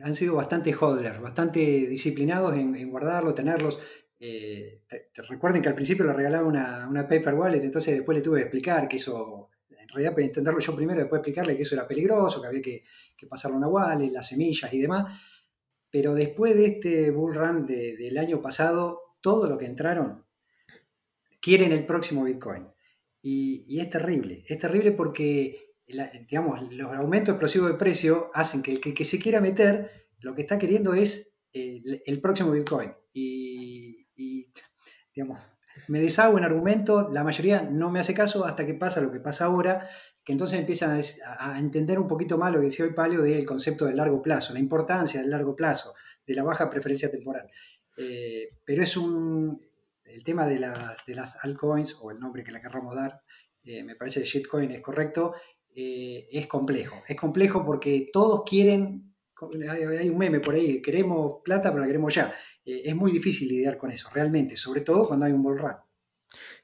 han sido bastante hodlers, bastante disciplinados en, guardarlo, tenerlos. Te, recuerden que al principio le regalaba una, una, paper wallet, entonces después le tuve que explicar que eso, en realidad para entenderlo yo primero, después explicarle que eso era peligroso, que había que que una wallet, las semillas y demás. Pero después de este bull run del año pasado, todo lo que entraron quieren el próximo Bitcoin. Y, es terrible, es terrible porque digamos, los aumentos explosivos de precio hacen que el que, se quiera meter, lo que está queriendo es el, próximo Bitcoin. Y, y, digamos, me deshago en argumento, la mayoría no me hace caso hasta que pasa lo que pasa ahora, que entonces empiezan a, entender un poquito más lo que decía hoy Palio del concepto del largo plazo, la importancia del largo plazo, de la baja preferencia temporal. Eh, pero es un, el tema de, las altcoins, o el nombre que le querramos dar, eh, me parece que shitcoin es correcto, eh, es complejo. Es complejo porque todos quieren, hay, un meme por ahí, queremos plata, pero la queremos ya. es muy difícil lidiar con eso, realmente, sobre todo cuando hay un bull run.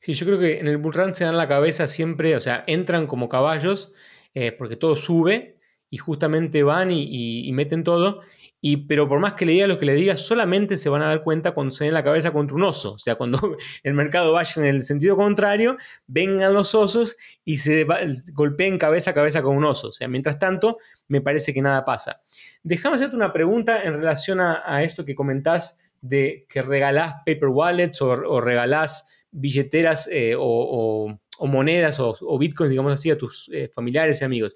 Sí, yo creo que en el bull run se dan la cabeza siempre, o sea, entran como caballos eh, porque todo sube y justamente van y, meten todo. Y, pero por más que le diga lo que le diga, solamente se van a dar cuenta cuando se den la cabeza contra un oso. O sea, cuando <laughs> el mercado vaya en el sentido contrario, vengan los osos y se golpeen cabeza a cabeza con un oso. O sea, mientras tanto, me parece que nada pasa. Déjame hacerte una pregunta en relación a, esto que comentás de que regalás paper wallets o, o regalás billeteras eh, o, monedas o, bitcoins, digamos así, a tus eh, familiares y amigos.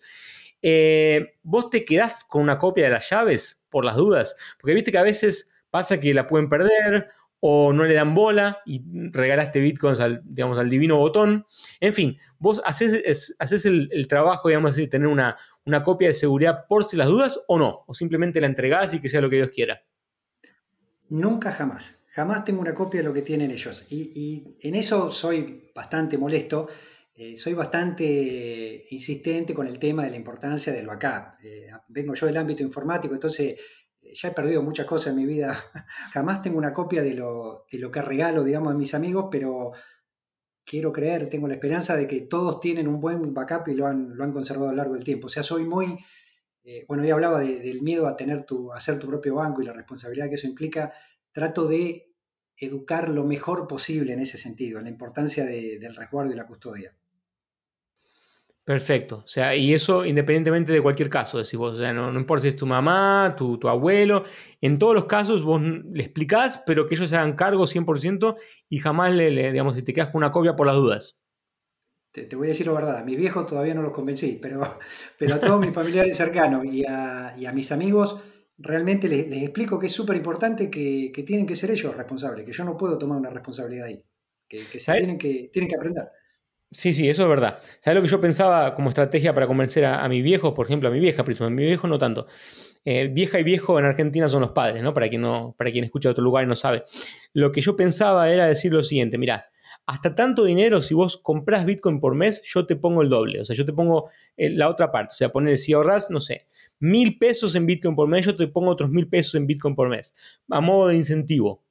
Eh, ¿Vos te quedás con una copia de las llaves por las dudas? Porque viste que a veces pasa que la pueden perder o no le dan bola y regalaste bitcoins al, digamos, al divino botón. En fin, vos haces, el, trabajo, digamos así, de tener una, una copia de seguridad por si las dudas o no, o simplemente la entregás y que sea lo que Dios quiera. Nunca jamás. Jamás tengo una copia de lo que tienen ellos. Y, en eso soy bastante molesto, eh, soy bastante insistente con el tema de la importancia del backup. Eh, vengo yo del ámbito informático, entonces eh, ya he perdido muchas cosas en mi vida. <laughs> jamás tengo una copia de lo, de lo que regalo, digamos, a mis amigos, pero quiero creer, tengo la esperanza de que todos tienen un buen backup y lo han, lo han conservado a lo largo del tiempo. O sea, soy muy... bueno, ya hablaba del miedo a tener tu, a hacer tu propio banco y la responsabilidad que eso implica trato de educar lo mejor posible en ese sentido, en la importancia del resguardo y la custodia. Perfecto. O sea, y eso independientemente de cualquier caso, decís vos. O sea, no, importa si es tu mamá, tu, abuelo. En todos los casos vos le explicás, pero que ellos se hagan cargo 100% y jamás le, digamos, si te quedas con una copia por las dudas. Te, voy a decir la verdad, a mis viejos todavía no los convencí, pero, <laughs> pero a todos mis familiares cercanos y a, y a mis amigos realmente les, explico que es súper importante que, tienen que ser ellos responsables, que yo no puedo tomar una responsabilidad ahí, que, tienen, que tienen que aprender. Sí, sí, eso es verdad. ¿Sabes lo que yo pensaba como estrategia para convencer a, mi viejo, por ejemplo, a mi vieja, a mi viejo no tanto? Eh, vieja y viejo en Argentina son los padres, ¿no? Para quien, no, para quien escucha de otro lugar y no sabe. Lo que yo pensaba era decir lo siguiente, mira, hasta tanto dinero, si vos compras Bitcoin por mes, yo te pongo el doble. O sea, yo te pongo eh, la otra parte. O sea, poner, si ahorras, no sé, mil pesos en Bitcoin por mes, yo te pongo otros mil pesos en Bitcoin por mes. A modo de incentivo.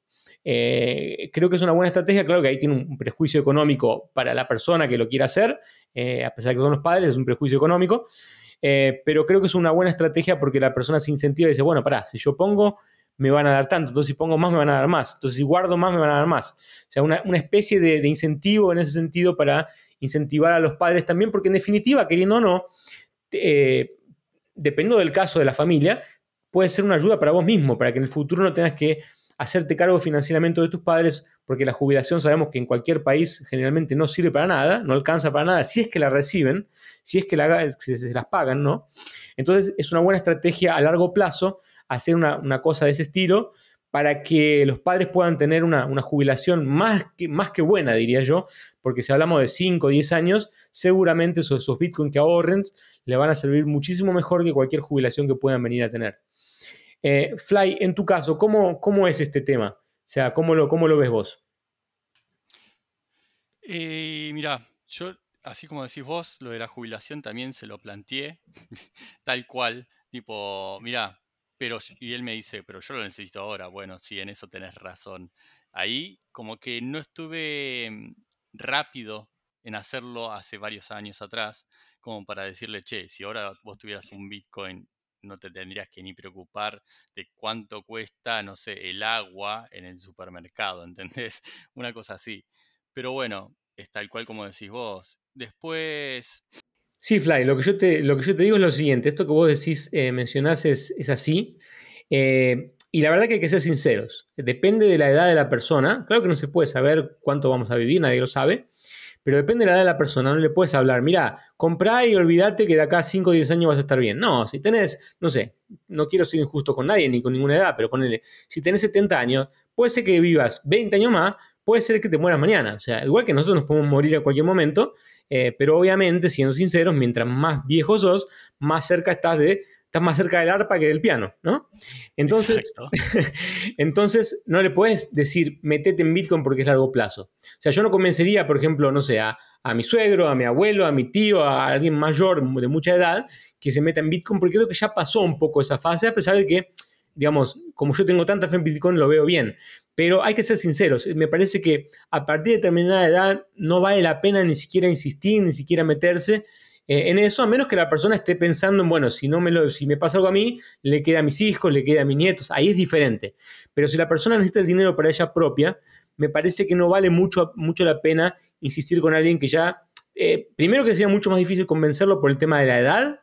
Eh, creo que es una buena estrategia. Claro que ahí tiene un prejuicio económico para la persona que lo quiera hacer, eh, a pesar de que son los padres, es un prejuicio económico. pero creo que es una buena estrategia porque la persona se incentiva y dice, bueno, pará, si yo pongo me van a dar tanto. Entonces, si pongo más, me van a dar más. Entonces, si guardo más, me van a dar más. O sea, una, especie de, incentivo en ese sentido para incentivar a los padres también, porque en definitiva, queriendo o no, eh, dependiendo del caso de la familia, puede ser una ayuda para vos mismo, para que en el futuro no tengas que hacerte cargo financieramente de tus padres, porque la jubilación sabemos que en cualquier país generalmente no sirve para nada, no alcanza para nada, si es que la reciben, si es que se las pagan, ¿no? Entonces es una buena estrategia a largo plazo hacer una, cosa de ese estilo para que los padres puedan tener una, jubilación más que, más que buena, diría yo, porque si hablamos de 5 o 10 años, seguramente esos, bitcoins que ahorren le van a servir muchísimo mejor que cualquier jubilación que puedan venir a tener. Eh, Fly, en tu caso, ¿cómo, ¿cómo, es este tema? O sea, ¿cómo lo, cómo lo ves vos? Eh, mira, yo, así como decís vos, lo de la jubilación también se lo planteé, <laughs> tal cual. Tipo, mira, pero, y él me dice, pero yo lo necesito ahora. Bueno, sí, en eso tenés razón. Ahí como que no estuve mm, rápido en hacerlo hace varios años atrás, como para decirle, che, si ahora vos tuvieras un Bitcoin, no te tendrías que ni preocupar de cuánto cuesta, no sé, el agua en el supermercado, <laughs> ¿entendés? Una cosa así. Pero bueno, es tal cual como decís vos. Después, Sí, Fly, lo que yo te, lo que yo te digo es lo siguiente, esto que vos decís, eh, mencionás es, así, eh, y la verdad que hay que ser sinceros, depende de la edad de la persona, claro que no se puede saber cuánto vamos a vivir, nadie lo sabe, pero depende de la edad de la persona, no le puedes hablar, mira, comprá y olvídate que de acá a 5 o 10 años vas a estar bien. No, si tenés, no sé, no quiero ser injusto con nadie ni con ninguna edad, pero ponele, si tenés 70 años, puede ser que vivas 20 años más, puede ser que te mueras mañana. O sea, igual que nosotros nos podemos morir a cualquier momento, eh, pero obviamente, siendo sinceros, mientras más viejo sos, más cerca estás de estás más cerca del arpa que del piano, ¿no? Entonces, <laughs> entonces no le puedes decir, metete en Bitcoin porque es largo plazo. O sea, yo no convencería, por ejemplo, no sé, a, a, mi suegro, a mi abuelo, a mi tío, a alguien mayor de mucha edad que se meta en Bitcoin porque creo que ya pasó un poco esa fase, a pesar de que, digamos, como yo tengo tanta fe en Bitcoin, lo veo bien. Pero hay que ser sinceros, me parece que a partir de determinada edad no vale la pena ni siquiera insistir, ni siquiera meterse eh, en eso, a menos que la persona esté pensando en, bueno, si, no me lo, si me pasa algo a mí, le queda a mis hijos, le queda a mis nietos, ahí es diferente. Pero si la persona necesita el dinero para ella propia, me parece que no vale mucho, mucho la pena insistir con alguien que ya, eh, primero que sería mucho más difícil convencerlo por el tema de la edad,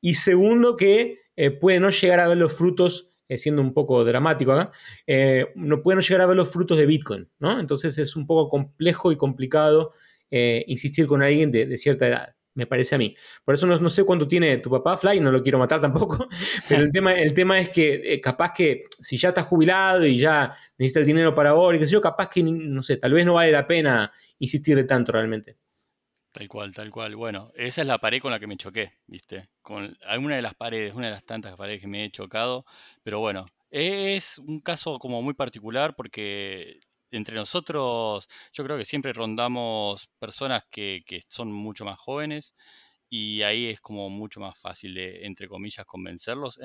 y segundo que eh, puede no llegar a ver los frutos eh, siendo un poco dramático acá, eh, no pueden llegar a ver los frutos de Bitcoin, ¿no? Entonces es un poco complejo y complicado eh, insistir con alguien de, cierta edad, me parece a mí. Por eso no, sé cuánto tiene tu papá, Fly, no lo quiero matar tampoco, <laughs> pero el tema, el tema es que capaz que si ya está jubilado y ya necesita el dinero para ahora y qué sé yo, capaz que, no sé, tal vez no vale la pena insistir tanto realmente. Tal cual, tal cual. Bueno, esa es la pared con la que me choqué, ¿viste? Con alguna de las paredes, una de las tantas paredes que me he chocado, pero bueno, Es un caso como muy particular porque entre nosotros yo creo que siempre rondamos personas que, son mucho más jóvenes y ahí es como mucho más fácil de, entre comillas, convencerlos.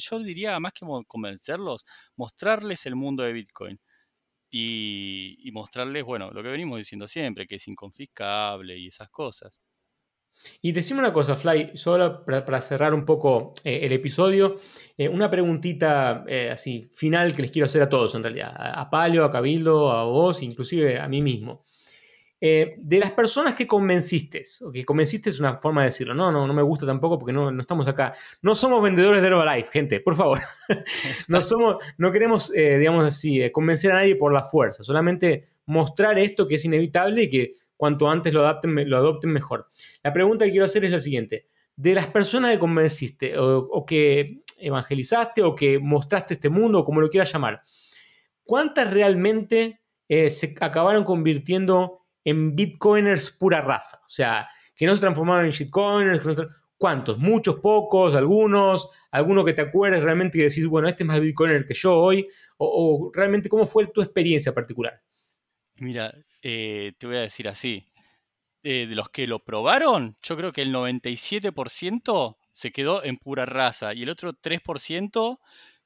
yo diría, más que convencerlos, mostrarles el mundo de Bitcoin y, mostrarles, bueno, lo que venimos diciendo siempre, que es inconfiscable y esas cosas. Y decime una cosa, Fly, solo para, cerrar un poco eh, el episodio, eh, una preguntita eh, así final que les quiero hacer a todos en realidad, a, a Palio, a Cabildo, a vos, inclusive a mí mismo. Eh, de las personas que convenciste, o que convenciste es una forma de decirlo, no, no, no me gusta tampoco porque no, no estamos acá. No somos vendedores de Herbalife, gente, por favor. <laughs> no, somos, no queremos, eh, digamos así, eh, convencer a nadie por la fuerza, solamente mostrar esto que es inevitable y que cuanto antes lo, adapten, lo adopten mejor. La pregunta que quiero hacer es la siguiente. De las personas que convenciste o, que evangelizaste o que mostraste este mundo, o como lo quieras llamar, ¿cuántas realmente se acabaron convirtiendo en bitcoiners pura raza. O sea, que no se transformaron en shitcoiners. ¿Cuántos? ¿Muchos? ¿Pocos? ¿Algunos? ¿Alguno que te acuerdes realmente y decís, bueno, este es más bitcoiner que yo hoy? ¿O, realmente cómo fue tu experiencia particular? Mira, eh, te voy a decir así. Eh, de los que lo probaron, yo creo que el 97% se quedó en pura raza y el otro 3%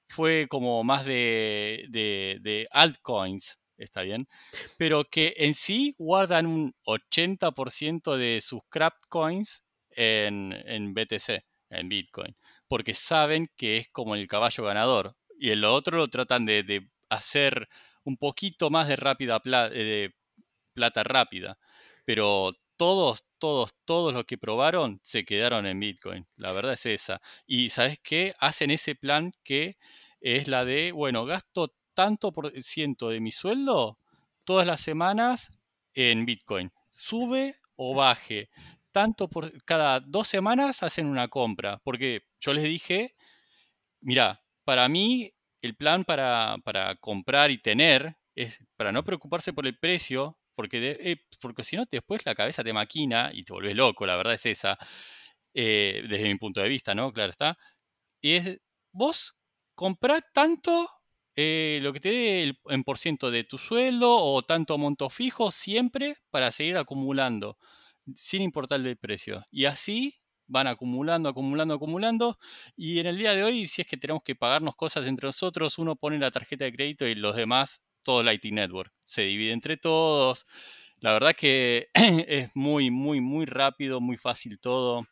fue como más de, de altcoins está bien, pero que en sí guardan un 80% de sus crap coins en, en, BTC, en Bitcoin, porque saben que es como el caballo ganador. Y el otro lo tratan de, hacer un poquito más de rápida de plata rápida. Pero todos, todos, todos los que probaron se quedaron en Bitcoin. La verdad es esa. Y ¿sabes qué? Hacen ese plan que es la de, bueno, gasto tanto por ciento de mi sueldo todas las semanas en Bitcoin. Sube o baje. Tanto por cada dos semanas hacen una compra. Porque yo les dije, mira, para mí el plan para, comprar y tener es para no preocuparse por el precio, porque, eh, porque si no después la cabeza te maquina y te volvés loco, la verdad es esa, eh, desde mi punto de vista, ¿no? Claro está. Y es, vos comprá tanto eh, lo que te dé el, en por ciento de tu sueldo o tanto monto fijo siempre para seguir acumulando, sin importar el precio. Y así van acumulando, acumulando, acumulando. Y en el día de hoy, si es que tenemos que pagarnos cosas entre nosotros, uno pone la tarjeta de crédito y los demás, todo el IT Network. Se divide entre todos. La verdad que <clears throat> es muy, muy, muy rápido, muy fácil todo.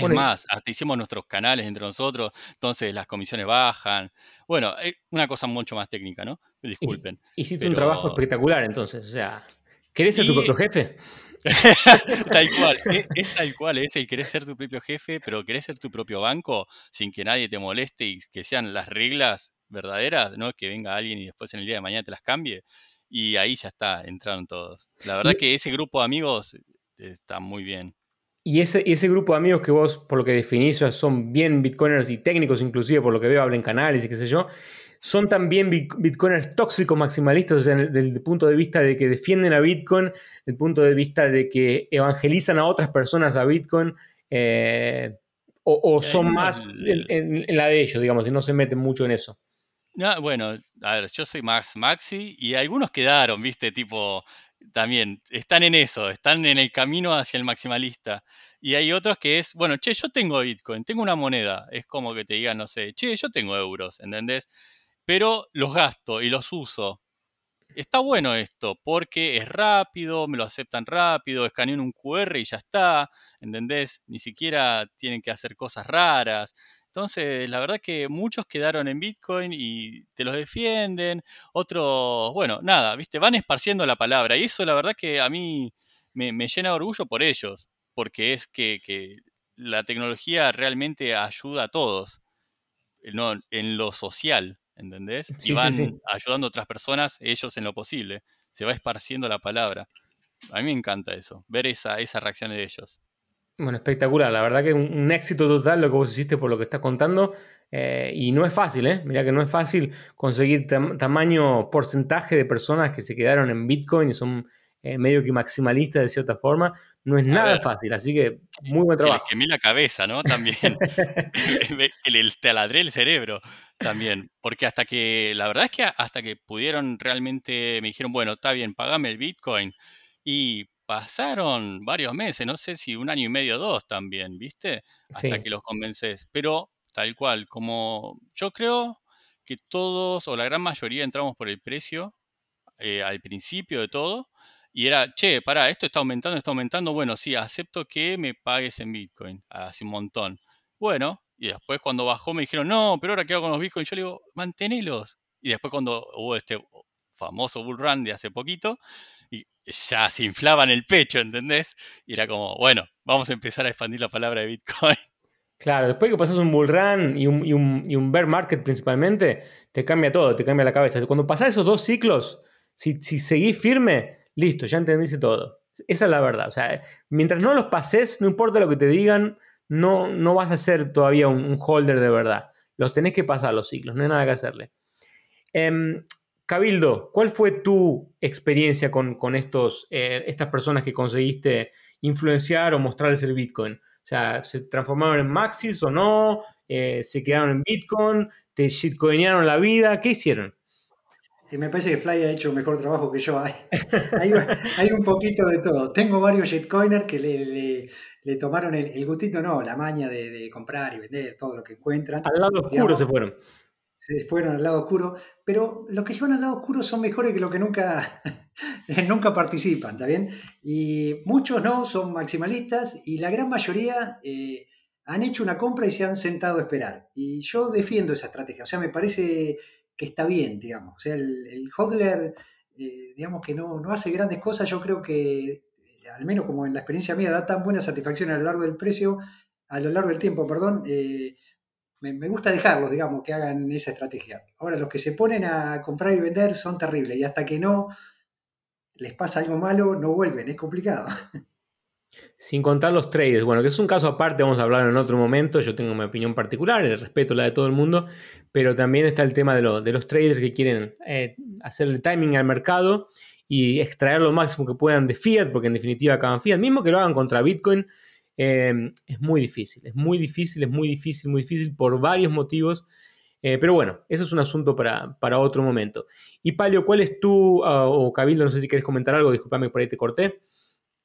Es más, hasta hicimos nuestros canales entre nosotros, entonces las comisiones bajan. Bueno, eh, una cosa mucho más técnica, ¿no? Disculpen. Hiciste un trabajo espectacular entonces, o sea, ¿querés ser tu propio jefe? <laughs> tal cual, e, es, tal cual, es el querer ser tu propio jefe, pero querés ser tu propio banco sin que nadie te moleste y que sean las reglas verdaderas, no que venga alguien y después en el día de mañana te las cambie. Y ahí ya está, entraron todos. La verdad que ese grupo de amigos está muy bien. Y ese, ese grupo de amigos que vos, por lo que definís, son bien bitcoiners y técnicos, inclusive por lo que veo, hablan canales y qué sé yo, son también bitcoiners tóxicos maximalistas, o sea, desde el punto de vista de que defienden a Bitcoin, desde el punto de vista de que evangelizan a otras personas a Bitcoin, eh, o, son más en, la de ellos, digamos, y no se meten mucho en eso. No, bueno, a ver, yo soy Max Maxi y algunos quedaron, viste, tipo, también están en eso, están en el camino hacia el maximalista. Y hay otros que es, bueno, che, yo tengo Bitcoin, tengo una moneda. Es como que te digan, no sé, che, yo tengo euros, ¿entendés? Pero los gasto y los uso. Está bueno esto, porque es rápido, me lo aceptan rápido, escaneo un QR y ya está, ¿entendés? Ni siquiera tienen que hacer cosas raras. Entonces, la verdad que muchos quedaron en Bitcoin y te los defienden, otros, bueno, nada, viste, van esparciendo la palabra y eso la verdad que a mí me, llena de orgullo por ellos, porque es que, la tecnología realmente ayuda a todos, eh, no, en lo social, ¿entendés? y van ayudando a otras personas, ellos en lo posible, se va esparciendo la palabra. A mí me encanta eso, ver esa, esa reacción de ellos. Bueno, espectacular. La verdad que un, un éxito total lo que vos hiciste por lo que estás contando. Eh, y no es fácil, ¿eh? Mira que no es fácil conseguir tamaño porcentaje de personas que se quedaron en Bitcoin y son eh, medio que maximalista de cierta forma, no es nada fácil, así que muy buen trabajo. Que les quemé la cabeza, ¿no? También. <laughs> <laughs> que le taladré el cerebro también. Porque hasta que, la verdad es que hasta que pudieron realmente, me dijeron, bueno, está bien, pagame el Bitcoin. Y pasaron varios meses, no sé si un año y medio o dos también, ¿viste? Hasta que los convences. Pero tal cual, como yo creo que todos o la gran mayoría entramos por el precio eh, al principio de todo y era, che, pará, esto está aumentando, está aumentando. Bueno, sí, acepto que me pagues en Bitcoin. Hace un montón. Bueno, y después cuando bajó me dijeron, no, pero ahora qué hago con los Bitcoin. Yo le digo, mantenelos. Y después cuando hubo este famoso bull run de hace poquito, y ya se inflaban el pecho, ¿entendés? Y era como, bueno, vamos a empezar a expandir la palabra de Bitcoin. <laughs> Claro, después que pasas un bull run y un, y un, bear market principalmente, te cambia todo, te cambia la cabeza. Cuando pasas esos dos ciclos, si, si seguís firme, listo, ya entendiste todo. Esa es la verdad. O sea, mientras no los pases, no importa lo que te digan, no, no vas a ser todavía un, holder de verdad. Los tenés que pasar los ciclos, no hay nada que hacerle. Em, Cabildo, ¿cuál fue tu experiencia con, estos, eh, estas personas que conseguiste influenciar o mostrarles el Bitcoin? O sea, ¿se transformaron en Maxis o no? Eh, ¿Se quedaron en Bitcoin? ¿Te shitcoinearon la vida? ¿Qué hicieron? Me parece que Fly ha hecho mejor trabajo que yo. <laughs> Hay, un poquito de todo. Tengo varios shitcoiners que le, tomaron el, gustito, no, la maña de, comprar y vender todo lo que encuentran. Al lado oscuro se fueron. Se fueron al lado oscuro, pero los que se van al lado oscuro son mejores que los que nunca, <laughs> nunca participan, ¿está bien? Y muchos no, son maximalistas y la gran mayoría eh, han hecho una compra y se han sentado a esperar. Y yo defiendo esa estrategia, o sea, me parece que está bien, digamos. O sea, el, hodler, eh, digamos que no, hace grandes cosas, yo creo que, eh, al menos como en la experiencia mía, da tan buena satisfacción a lo largo del precio, a lo largo del tiempo, perdón, me, gusta dejarlos, digamos, que hagan esa estrategia. Ahora, los que se ponen a comprar y vender son terribles y hasta que no les pasa algo malo, no vuelven, es complicado. Sin contar los traders, bueno, que es un caso aparte, vamos a hablar en otro momento, yo tengo mi opinión particular, el respeto la de todo el mundo, pero también está el tema de, los traders que quieren eh, hacer el timing al mercado y extraer lo máximo que puedan de fiat, porque en definitiva acaban fiat, mismo que lo hagan contra Bitcoin, eh, es muy difícil, es muy difícil, es muy difícil, muy difícil por varios motivos. Eh, pero bueno, eso es un asunto para, otro momento. Y Palio, ¿cuál es tu, ah, o Cabildo, no sé si quieres comentar algo, disculpame por ahí te corté.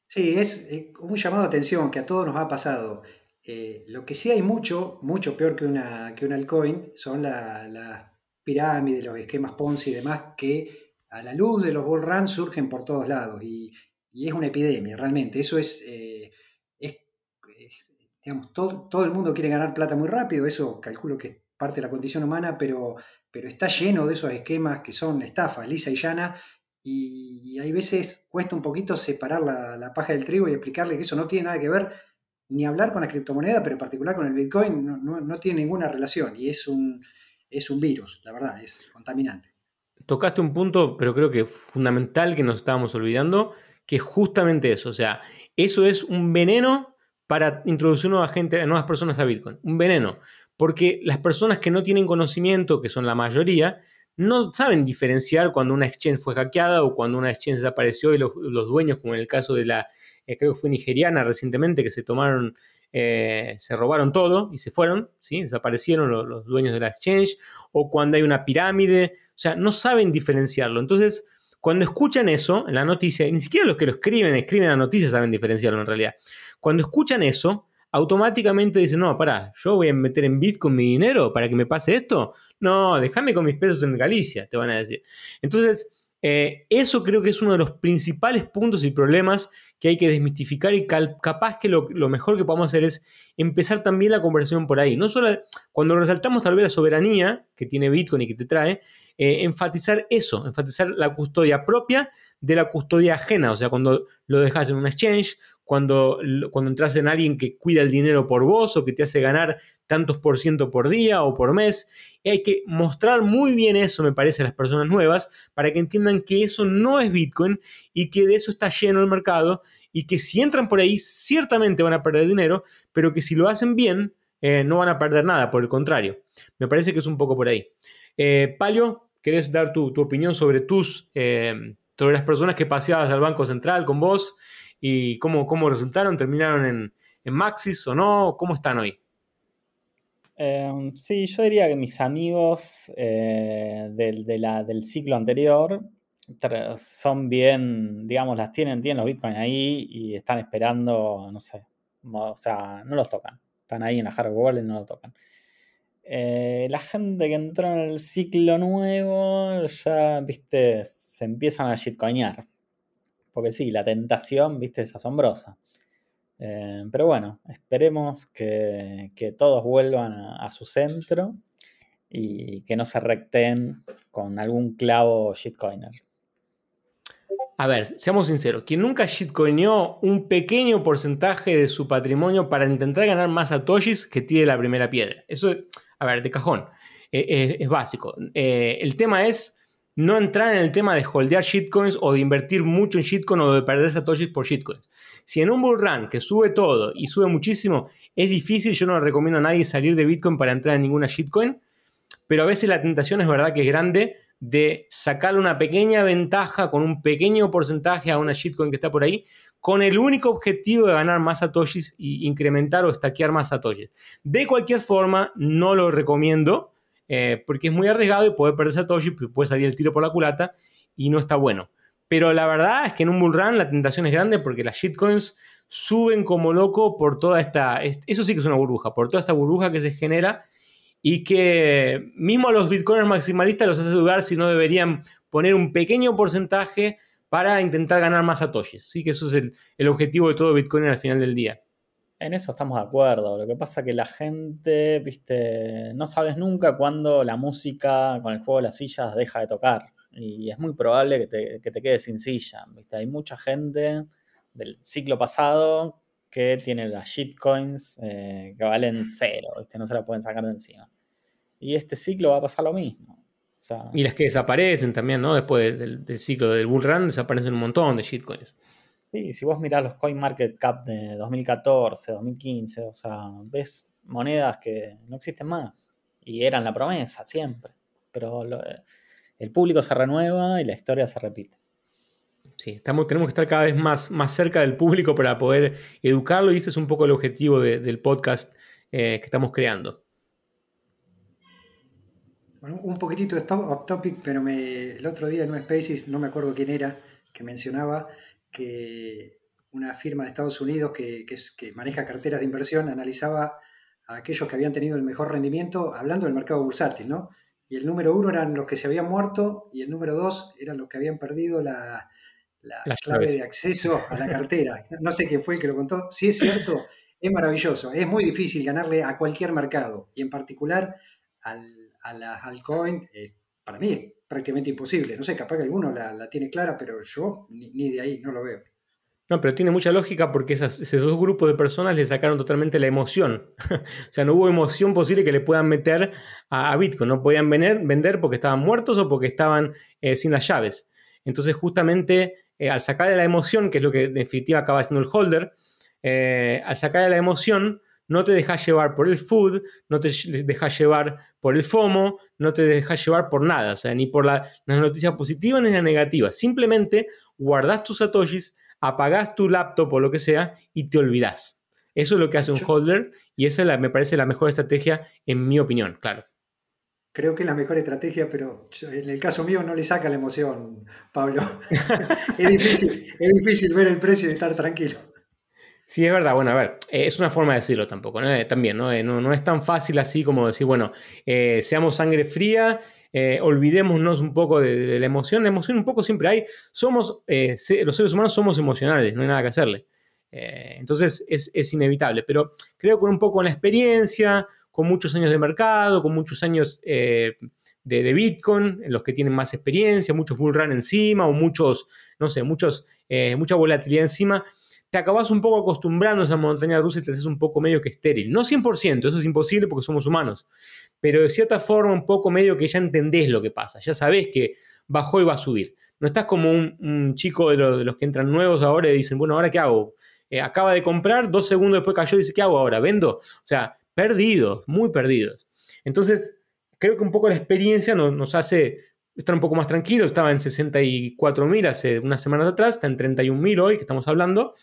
Sí, es un llamado de atención que a todos nos ha pasado. Eh, lo que sí hay mucho, mucho peor que una, que un altcoin, son las pirámides, los esquemas Ponzi y demás que a la luz de los bull runs surgen por todos lados y, es una epidemia, realmente. Eso es, eh, digamos, todo, todo, el mundo quiere ganar plata muy rápido, eso calculo que es parte de la condición humana, pero, pero está lleno de esos esquemas que son estafas, lisa y llana, y, hay veces cuesta un poquito separar la, paja del trigo y explicarle que eso no tiene nada que ver ni hablar con la criptomoneda, pero en particular con el Bitcoin no, tiene ninguna relación y es un, es un virus, la verdad, es contaminante. Tocaste un punto, pero creo que fundamental que nos estábamos olvidando, que es justamente eso. O sea, eso es un veneno para introducir nueva nuevas personas a Bitcoin. Un veneno. Porque las personas que no tienen conocimiento, que son la mayoría, no saben diferenciar cuando una exchange fue hackeada o cuando una exchange desapareció y los, dueños, como en el caso de la, eh, creo que fue nigeriana recientemente, que se tomaron, eh, se robaron todo y se fueron, ¿sí? desaparecieron los, los, dueños de la exchange, o cuando hay una pirámide, o sea, no saben diferenciarlo. Entonces, cuando escuchan eso en la noticia, ni siquiera los que lo escriben, escriben la noticia saben diferenciarlo en realidad. Cuando escuchan eso, automáticamente dicen, no, pará, yo voy a meter en Bitcoin mi dinero para que me pase esto. No, déjame con mis pesos en Galicia, te van a decir. Entonces, eh, eso creo que es uno de los principales puntos y problemas que hay que desmitificar y capaz que lo, mejor que podemos hacer es empezar también la conversación por ahí. No solo cuando resaltamos tal vez la soberanía que tiene Bitcoin y que te trae, eh, enfatizar eso, enfatizar la custodia propia de la custodia ajena. O sea, cuando lo dejas en un exchange, cuando, cuando entras en alguien que cuida el dinero por vos o que te hace ganar tantos por ciento por día o por mes. hay que mostrar muy bien eso, me parece, a las personas nuevas para que entiendan que eso no es Bitcoin y que de eso está lleno el mercado y que si entran por ahí ciertamente van a perder dinero, pero que si lo hacen bien eh, no van a perder nada, por el contrario. Me parece que es un poco por ahí. Eh, Palio, ¿querés dar tu, opinión sobre tus, eh, sobre las personas que paseabas al Banco Central con vos y cómo, cómo resultaron, terminaron en, en Maxis o no, cómo están hoy. Em, sí, yo diría que mis amigos eh, del, del ciclo anterior son bien, digamos, las tienen, tienen los bitcoins ahí y están esperando, no sé, o sea, no los tocan. Están ahí en la hardware wallet y no los tocan. Eh, la gente que entró en el ciclo nuevo ya, viste, se empiezan a shitcoinear. Porque sí, la tentación, viste, es asombrosa. Eh, pero bueno, esperemos que, todos vuelvan a, su centro y que no se recten con algún clavo shitcoiner. A ver, seamos sinceros, quien nunca shitcoineó un pequeño porcentaje de su patrimonio para intentar ganar más satoshis que tire la primera piedra. Eso, a ver, de cajón, eh, eh, es básico. el tema es no entrar en el tema de holdear shitcoins o de invertir mucho en shitcoin o de perder satoshis por shitcoins. Si en un bull run que sube todo y sube muchísimo, es difícil, yo no recomiendo a nadie salir de Bitcoin para entrar en ninguna shitcoin, pero a veces la tentación es verdad que es grande de sacarle una pequeña ventaja con un pequeño porcentaje a una shitcoin que está por ahí, con el único objetivo de ganar más satoshis y incrementar o estaquear más satoshis. De cualquier forma, no lo recomiendo eh, porque es muy arriesgado y puede perder satoshis, puede salir el tiro por la culata y no está bueno. Pero la verdad es que en un bull run la tentación es grande porque las shitcoins suben como loco por toda esta. Eso sí que es una burbuja, por toda esta burbuja que se genera y que mismo a los bitcoiners maximalistas los hace dudar si no deberían poner un pequeño porcentaje para intentar ganar más satoshis. Sí que eso es el, objetivo de todo bitcoin al final del día. En eso estamos de acuerdo. Lo que pasa que la gente, viste, no sabes nunca cuándo la música con el juego de las sillas deja de tocar y es muy probable que te, que quedes sin silla. ¿viste? Hay mucha gente del ciclo pasado que tiene las shitcoins eh, que valen cero, ¿viste? no se la pueden sacar de encima. Y este ciclo va a pasar lo mismo. y las que desaparecen también, ¿no? Después del, ciclo del bull run desaparecen un montón de shitcoins. Sí, si vos mirás los coin market cap de 2014, 2015, o sea, ves monedas que no existen más y eran la promesa siempre. Pero lo, el público se renueva y la historia se repite. Sí, estamos, tenemos que estar cada vez más, más cerca del público para poder educarlo y ese es un poco el objetivo del podcast eh, que estamos creando. Bueno, un poquitito off topic, pero me, el otro día en un Spaces, no me acuerdo quién era, que mencionaba que una firma de Estados Unidos que, que maneja carteras de inversión analizaba a aquellos que habían tenido el mejor rendimiento hablando del mercado bursátil, ¿no? Y el número uno eran los que se habían muerto y el número dos eran los que habían perdido la, clave de acceso a la cartera. No sé quién fue el que lo contó. Si es cierto, es maravilloso. Es muy difícil ganarle a cualquier mercado y en particular al, a las altcoins. para mí es prácticamente imposible. No sé, capaz que alguno la, tiene clara, pero yo ni de ahí no lo veo. No, pero tiene mucha lógica porque esos dos grupos de personas le sacaron totalmente la emoción. <laughs> o sea, no hubo emoción posible que le puedan meter a, Bitcoin. No podían vender, vender, porque estaban muertos o porque estaban eh, sin las llaves. Entonces, justamente eh, al sacarle la emoción, que es lo que en definitiva acaba haciendo el holder, eh, al sacarle la emoción, no te dejas llevar por el food, no te dejas llevar por el FOMO, no te dejas llevar por nada, o sea, ni por la, las noticias positivas ni las negativas. Simplemente guardas tus satoshis apagás tu laptop o lo que sea y te olvidas. Eso es lo que hace un holder y esa me parece la mejor estrategia en mi opinión, claro. Creo que es la mejor estrategia, pero en el caso mío no le saca la emoción, Pablo. <laughs> es, difícil, es difícil ver el precio y estar tranquilo. Sí, es verdad. Bueno, a ver, eh, es una forma de decirlo tampoco, ¿no? Eh, también, ¿no? Eh, ¿no? es tan fácil así como decir, bueno, seamos sangre fría eh, olvidémonos un poco de, la emoción. La emoción un poco siempre hay. Somos, eh, los seres humanos somos emocionales, no hay nada que hacerle. Eh, entonces es, inevitable, pero creo que un poco con la experiencia, con muchos años de mercado, con muchos años de, Bitcoin, en los que tienen más experiencia, muchos bull run encima o muchos, no sé, muchos, mucha volatilidad encima, te acabas un poco acostumbrando a esa montaña rusa y te haces un poco medio que estéril. No 100%, eso es imposible porque somos humanos, pero de cierta forma un poco medio que ya entendés lo que pasa, ya sabés que bajó y va a subir. No estás como un, chico de, los que entran nuevos ahora y dicen, bueno, ¿ahora qué hago? Eh, acaba de comprar, dos segundos después cayó y dice, ¿qué hago ahora? ¿Vendo? O sea, perdidos, muy perdidos. Entonces, creo que un poco la experiencia nos, hace estar un poco más tranquilo. Estaba en 64.000 hace unas semanas atrás, está en 31.000 hoy que estamos hablando.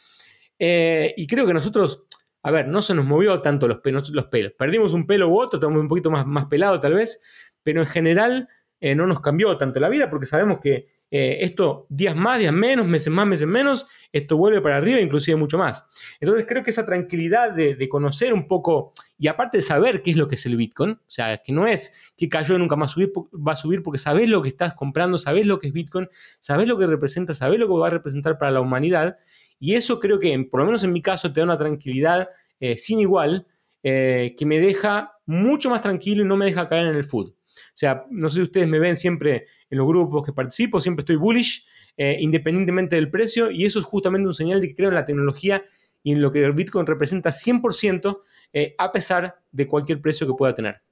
Eh, y creo que nosotros, a ver, no se nos movió tanto los, pelos. Los pelos. Perdimos un pelo u otro, estamos un poquito más, más pelado tal vez, pero en general eh, no nos cambió tanto la vida porque sabemos que eh, esto días más, días menos, meses más, meses menos, esto vuelve para arriba, inclusive mucho más. Entonces creo que esa tranquilidad de, conocer un poco y aparte de saber qué es lo que es el Bitcoin, o sea, que no es que cayó y nunca más subir, va a subir porque sabes lo que estás comprando, sabes lo que es Bitcoin, sabes lo que representa, sabes lo que va a representar para la humanidad y eso creo que, por lo menos en mi caso, te da una tranquilidad eh, sin igual eh, que me deja mucho más tranquilo y no me deja caer en el food. O sea, no sé si ustedes me ven siempre en los grupos que participo, siempre estoy bullish, eh, independientemente del precio, y eso es justamente un señal de que creo en la tecnología y en lo que el Bitcoin representa 100% eh, a pesar de cualquier precio que pueda tener.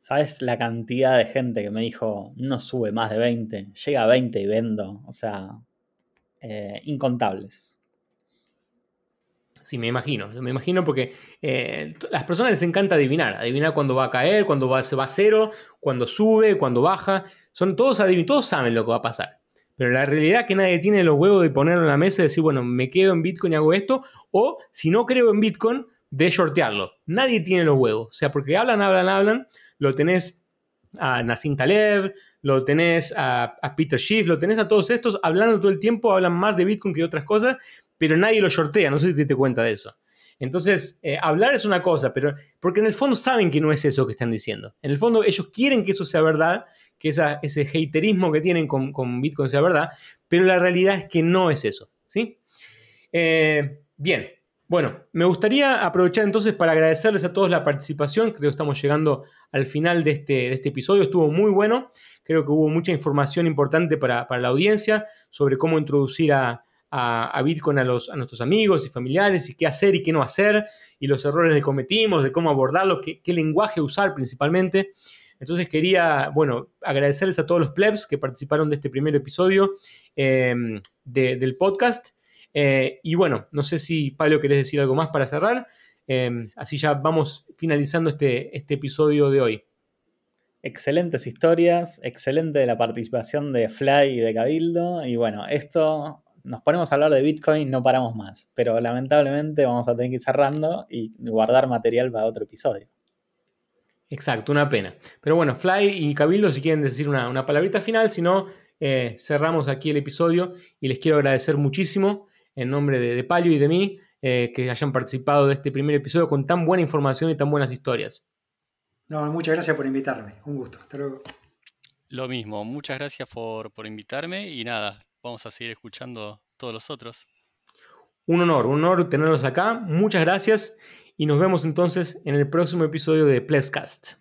¿Sabes la cantidad de gente que me dijo, no sube más de 20, llega a 20 y vendo? O sea, eh, incontables. Sí, me imagino, me imagino porque eh, las personas les encanta adivinar, adivinar cuándo va a caer, cuándo va, se va a cero, cuándo sube, cuándo baja. Son todos todos saben lo que va a pasar. Pero la realidad es que nadie tiene los huevos de ponerlo en la mesa y decir, bueno, me quedo en Bitcoin y hago esto, o si no creo en Bitcoin, de shortearlo. Nadie tiene los huevos. O sea, porque hablan, hablan, hablan, lo tenés a Nassim Taleb, lo tenés a, Peter Schiff, lo tenés a todos estos hablando todo el tiempo, hablan más de Bitcoin que de otras cosas, pero nadie lo shortea, no sé si te, te cuenta de eso. Entonces, eh, hablar es una cosa, pero porque en el fondo saben que no es eso que están diciendo. En el fondo ellos quieren que eso sea verdad, que ese haterismo que tienen con, Bitcoin sea verdad, pero la realidad es que no es eso. ¿sí? Eh, bien, bueno, me gustaría aprovechar entonces para agradecerles a todos la participación. Creo que estamos llegando al final de este, de este episodio. Estuvo muy bueno. Creo que hubo mucha información importante para, para la audiencia sobre cómo introducir a, a, Bitcoin a, los, a nuestros amigos y familiares y qué hacer y qué no hacer y los errores que cometimos, de cómo abordarlo, qué, lenguaje usar principalmente. Entonces quería, bueno, agradecerles a todos los plebs que participaron de este primer episodio em, del podcast. Eh, y bueno, no sé si Pablo querés decir algo más para cerrar. Em, así ya vamos finalizando este, este episodio de hoy. Excelentes historias, excelente la participación de Fly y de Cabildo. Y bueno, esto nos ponemos a hablar de Bitcoin, no paramos más. Pero lamentablemente vamos a tener que ir cerrando y guardar material para otro episodio. Exacto, una pena. Pero bueno, Fly y Cabildo, si quieren decir una, palabrita final, si no, eh, cerramos aquí el episodio y les quiero agradecer muchísimo en nombre de, de Palio y de mí eh, que hayan participado de este primer episodio con tan buena información y tan buenas historias. No, muchas gracias por invitarme. Un gusto. Hasta luego. Lo mismo, muchas gracias por, por invitarme y nada, vamos a seguir escuchando todos los otros. Un honor, un honor tenerlos acá. Muchas gracias y nos vemos entonces en el próximo episodio de Plebscast.